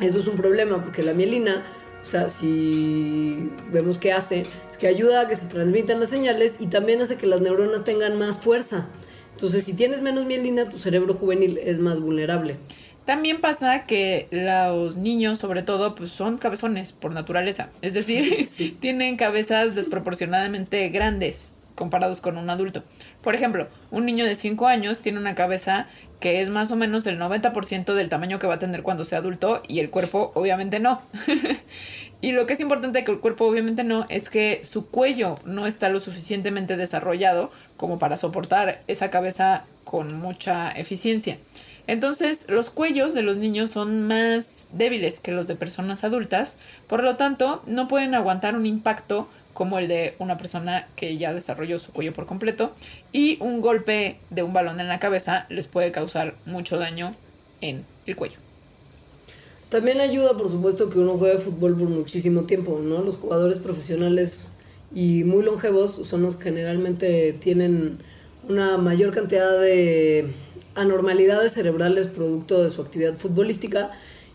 Eso es un problema, porque la mielina, o sea, si vemos qué hace, que ayuda a que se transmitan las señales y también hace que las neuronas tengan más fuerza. Entonces, si tienes menos mielina, tu cerebro juvenil es más vulnerable. También pasa que los niños, sobre todo, pues son cabezones por naturaleza. Es decir, tienen cabezas desproporcionadamente grandes comparados con un adulto. Por ejemplo, un niño de 5 años tiene una cabeza que es más o menos el 90% del tamaño que va a tener cuando sea adulto y el cuerpo obviamente no. y lo que es importante que el cuerpo obviamente no es que su cuello no está lo suficientemente desarrollado como para soportar esa cabeza con mucha eficiencia. Entonces, los cuellos de los niños son más débiles que los de personas adultas, por lo tanto, no pueden aguantar un impacto como el de una persona que ya desarrolló su cuello por completo y un golpe de un balón en la cabeza les puede causar mucho daño en el cuello. También ayuda, por supuesto, que uno juegue fútbol por muchísimo tiempo, ¿no? Los jugadores profesionales y muy longevos son los que generalmente tienen una mayor cantidad de anormalidades cerebrales producto de su actividad futbolística.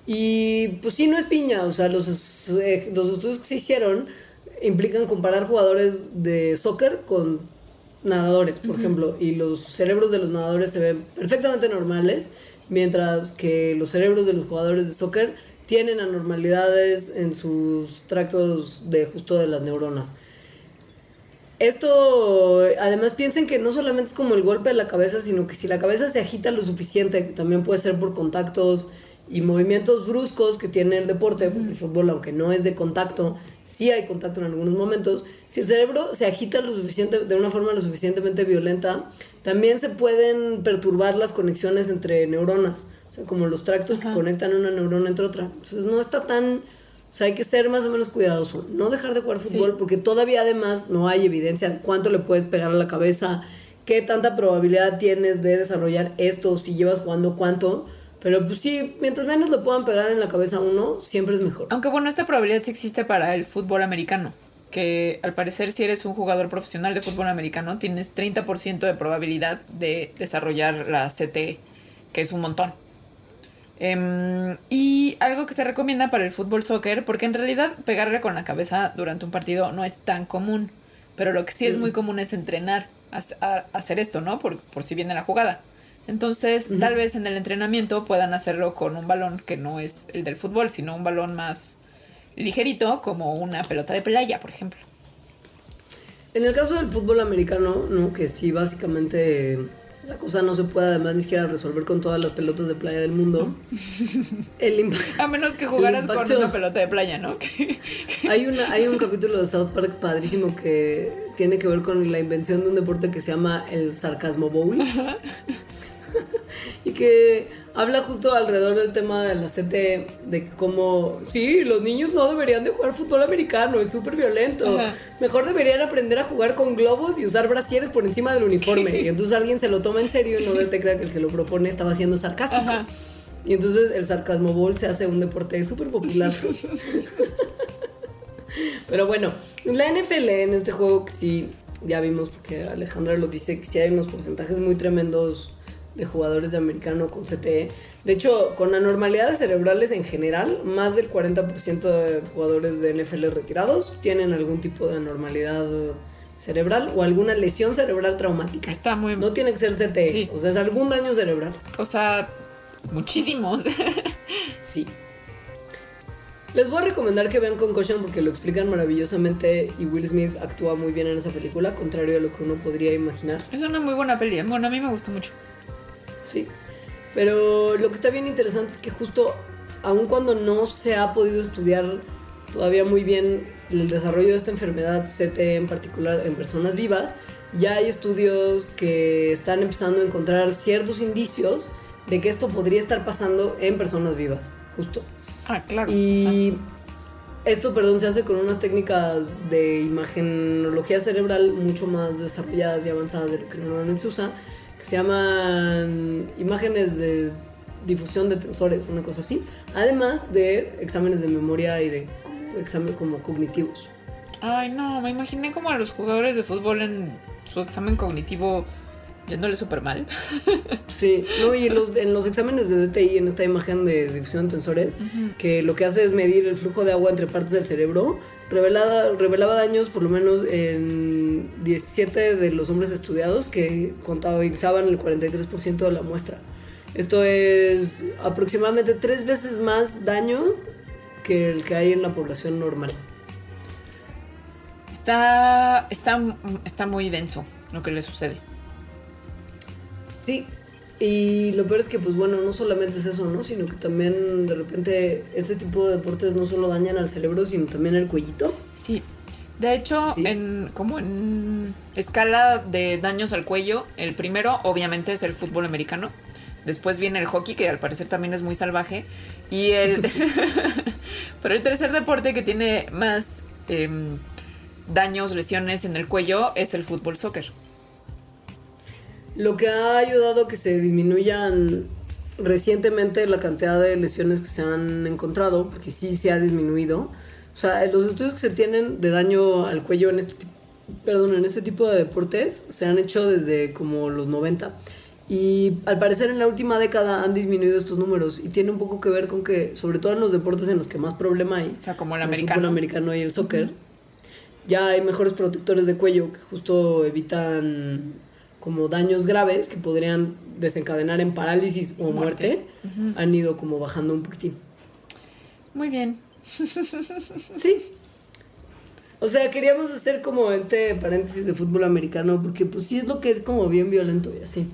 Y pues sí, no es piña, o sea, los, eh, los estudios que se hicieron implican comparar jugadores de soccer con nadadores, por ejemplo, y los cerebros de los nadadores se ven perfectamente normales, mientras que los cerebros de los jugadores de soccer tienen anormalidades en sus tractos de justo de las neuronas. Esto, además piensen que no solamente es como el golpe de la cabeza, sino que si la cabeza se agita lo suficiente, que también puede ser por contactos y movimientos bruscos que tiene el deporte, el fútbol, aunque no es de contacto, sí hay contacto en algunos momentos. Si el cerebro se agita lo suficiente, de una forma lo suficientemente violenta, también se pueden perturbar las conexiones entre neuronas, o sea, como los tractos que conectan una neurona entre otra. Entonces no está tan, o sea, hay que ser más o menos cuidadoso, no dejar de jugar fútbol, porque todavía además no hay evidencia de cuánto le puedes pegar a la cabeza, qué tanta probabilidad tienes de desarrollar esto, si llevas jugando cuánto pero pues sí, mientras menos lo puedan pegar en la cabeza a uno, siempre es mejor. Aunque bueno, esta probabilidad sí existe para el fútbol americano. Que al parecer si eres un jugador profesional de fútbol americano, tienes 30% de probabilidad de desarrollar la CTE, que es un montón. Em, y algo que se recomienda para el fútbol soccer, porque en realidad pegarle con la cabeza durante un partido no es tan común, pero lo que sí es muy común es entrenar a, hacer esto, ¿no? Por, por si viene la jugada. Entonces, tal vez en el entrenamiento puedan hacerlo con un balón que no es el del fútbol, sino un balón más ligerito, como una pelota de playa, por ejemplo. En el caso del fútbol americano, ¿no? Que sí, básicamente la cosa no se puede además ni siquiera resolver con todas las pelotas de playa del mundo. El A menos que jugaras con una pelota de playa, ¿no? hay, una, hay un capítulo de South Park padrísimo que tiene que ver con la invención de un deporte que se llama el sarcasmo bowl. y que habla justo alrededor del tema de la CT, de cómo, sí, los niños no deberían de jugar fútbol americano, es súper violento. Ajá. Mejor deberían aprender a jugar con globos y usar brasieres por encima del uniforme. Y entonces alguien se lo toma en serio y no detecta que el que lo propone estaba siendo sarcástico. Ajá. Y entonces el sarcasmo bowl se hace un deporte súper popular. Pero bueno, la NFL en este juego que sí, ya vimos, porque Alejandra lo dice, que sí hay unos porcentajes muy tremendos de jugadores de americano con CTE. De hecho, con anormalidades cerebrales en general, más del 40% de jugadores de NFL retirados tienen algún tipo de anormalidad cerebral o alguna lesión cerebral traumática. Está muy... No tiene que ser CTE, Sí. o sea, es algún daño cerebral. O sea, muchísimos. Sí. Les voy a recomendar que vean Concussion porque lo explican maravillosamente y Will Smith actúa muy bien en esa película, contrario a lo que uno podría imaginar. es una muy buena peli. Bueno, a mí me gustó mucho. Sí. Pero lo que está bien interesante es que justo, aun cuando no se ha podido estudiar todavía muy bien el desarrollo de esta enfermedad CT en particular en personas vivas, ya hay estudios que están empezando a encontrar ciertos indicios de que esto podría estar pasando en personas vivas, justo. Ah, claro. Y esto, perdón, se hace con unas técnicas de imagenología cerebral mucho más desarrolladas y avanzadas de lo que normalmente se usa, que se llaman imágenes de difusión de tensores, una cosa así, además de exámenes de memoria y de examen como cognitivos. Ay, no, me imaginé como a los jugadores de fútbol en su examen cognitivo yéndole súper mal. Sí, no, y los, en los exámenes de DTI, en esta imagen de difusión de tensores, que lo que hace es medir el flujo de agua entre partes del cerebro, revelada, revelaba daños por lo menos en 17 de los hombres estudiados que contabilizaban el 43% de la muestra. Esto es aproximadamente tres veces más daño que el que hay en la población normal. Está, está, está muy denso lo que le sucede. Sí, y lo peor es que, pues bueno, no solamente es eso, ¿no? Sino que también de repente este tipo de deportes no solo dañan al cerebro, sino también al cuellito. Sí. De hecho, Sí. en como en escala de daños al cuello, el primero obviamente es el fútbol americano. Después viene el hockey, que al parecer también es muy salvaje. Y el. Pero el tercer deporte que tiene más em, daños, lesiones en el cuello es el fútbol soccer. Lo que ha ayudado a que se disminuyan recientemente la cantidad de lesiones que se han encontrado, porque sí se ha disminuido. O sea, los estudios que se tienen de daño al cuello en este, perdón, en este tipo de deportes se han hecho desde como los 90. Y al parecer en la última década han disminuido estos números y tiene un poco que ver con que, sobre todo en los deportes en los que más problema hay, O sea, como el el americano. fútbol americano y el soccer, ya hay mejores protectores de cuello que justo evitan como daños graves que podrían desencadenar en parálisis o muerte, Muerte. han ido como bajando un poquitín. Muy bien. Sí. O sea, queríamos hacer como este paréntesis de fútbol americano porque pues sí es lo que es como bien violento y así.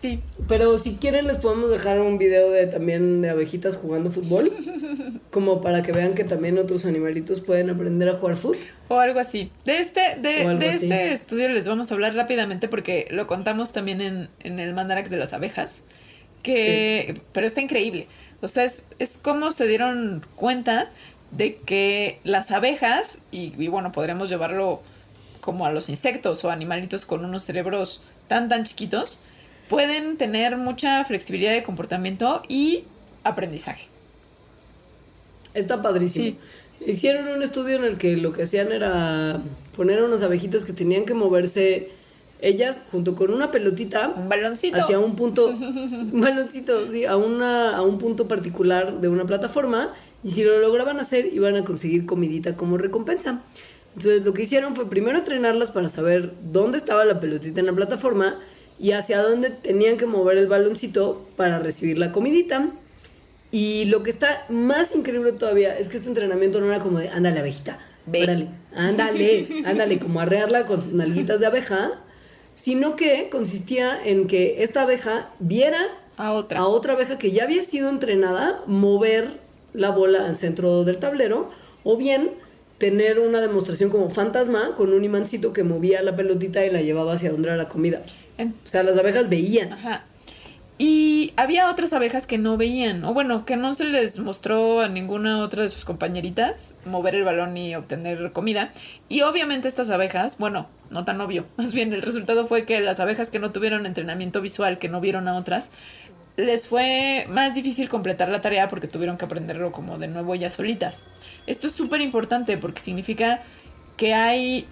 Sí. Pero si quieren les podemos dejar un video de también de abejitas jugando fútbol, como para que vean que también otros animalitos pueden aprender a jugar fútbol. O algo así. De este, de, de este estudio les vamos a hablar rápidamente porque lo contamos también en, en el Mandarax de las abejas. Que, Pero está increíble. O sea, es, es como se dieron cuenta de que las abejas, y, y bueno, podríamos llevarlo como a los insectos o animalitos con unos cerebros tan, tan chiquitos, pueden tener mucha flexibilidad de comportamiento y aprendizaje. Está padrísimo. Sí. Hicieron un estudio en el que lo que hacían era poner unas abejitas que tenían que moverse ellas junto con una pelotita Un baloncito. hacia un punto, un baloncito, sí, a, una, a un punto particular de una plataforma y si lo lograban hacer iban a conseguir comidita como recompensa. Entonces lo que hicieron fue primero entrenarlas para saber dónde estaba la pelotita en la plataforma y hacia dónde tenían que mover el baloncito para recibir la comidita. Y lo que está más increíble todavía es que este entrenamiento no era como de, ándale, abejita, órale, ándale, ándale, como arrearla con sus nalguitas de abeja, sino que consistía en que esta abeja viera A otra. a otra abeja que ya había sido entrenada mover la bola al centro del tablero o bien tener una demostración como fantasma con un imancito que movía la pelotita y la llevaba hacia donde era la comida. O sea, las abejas veían. Ajá. Y había otras abejas que no veían, o bueno, que no se les mostró a ninguna otra de sus compañeritas mover el balón y obtener comida. Y obviamente estas abejas, bueno, no tan obvio, más bien el resultado fue que las abejas que no tuvieron entrenamiento visual, que no vieron a otras, les fue más difícil completar la tarea porque tuvieron que aprenderlo como de nuevo ya solitas. Esto es súper importante porque significa que hay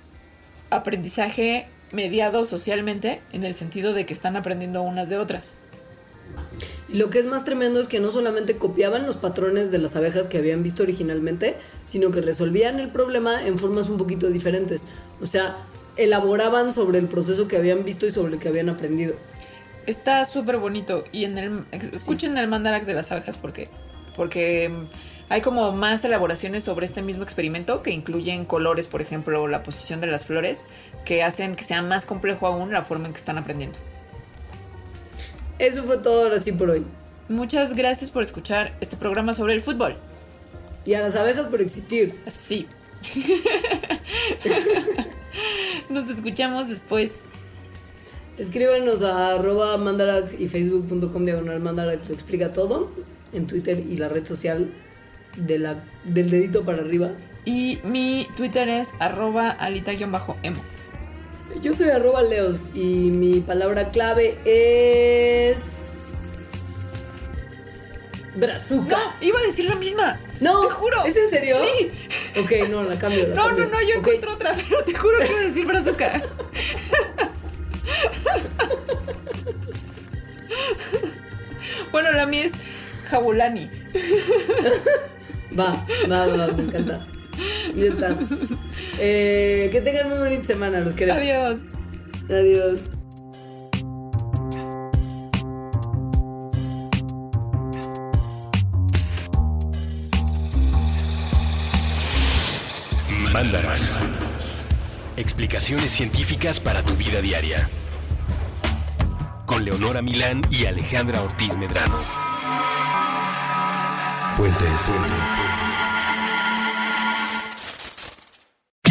aprendizaje mediado socialmente en el sentido de que están aprendiendo unas de otras. Y lo que es más tremendo es que no solamente copiaban los patrones de las abejas que habían visto originalmente, sino que resolvían el problema en formas un poquito diferentes. O sea, elaboraban sobre el proceso que habían visto y sobre el que habían aprendido. Está súper bonito y en el escuchen el mandarax de las abejas porque porque mm, hay como más elaboraciones sobre este mismo experimento que incluyen colores, por ejemplo, la posición de las flores, que hacen que sea más complejo aún la forma en que están aprendiendo. Eso fue todo ahora sí por hoy. Muchas gracias por escuchar este programa sobre el fútbol. Y a las abejas por existir. Sí. Nos escuchamos después. Escríbanos a arroba mandarax y facebook.com diagonal mandarax, te explica todo en Twitter y la red social de la, del dedito para arriba. Y mi Twitter es arroba alita-emo. Yo soy arroba leos y mi palabra clave es... Brazuca. No, iba a decir la misma. No, te juro. ¿es en serio? Sí. Ok, no, la cambio. la No, cambio. no, no, yo Ok. encuentro otra, pero te juro que iba a decir brazuca. bueno, la mía es Jabulani. Va, va, va, me encanta. Ya está. Eh, que tengan muy bonita semana, los queremos. Adiós. Adiós. Mandarax. Explicaciones científicas para tu vida diaria. Con Leonora Milán y Alejandra Ortiz Medrano. Puentes.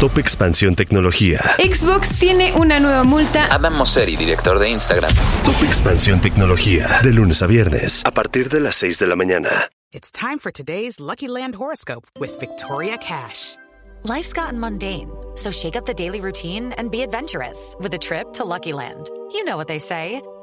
Top Expansión Tecnología. Xbox tiene una nueva multa. Adam Mosseri, director de Instagram. Top Expansión Tecnología. De lunes a viernes. A partir de las 6 de la mañana. It's time for today's Lucky Land horoscope with Victoria Cash. Life's gotten mundane, so shake up the daily routine and be adventurous with a trip to Lucky Land. You know what they say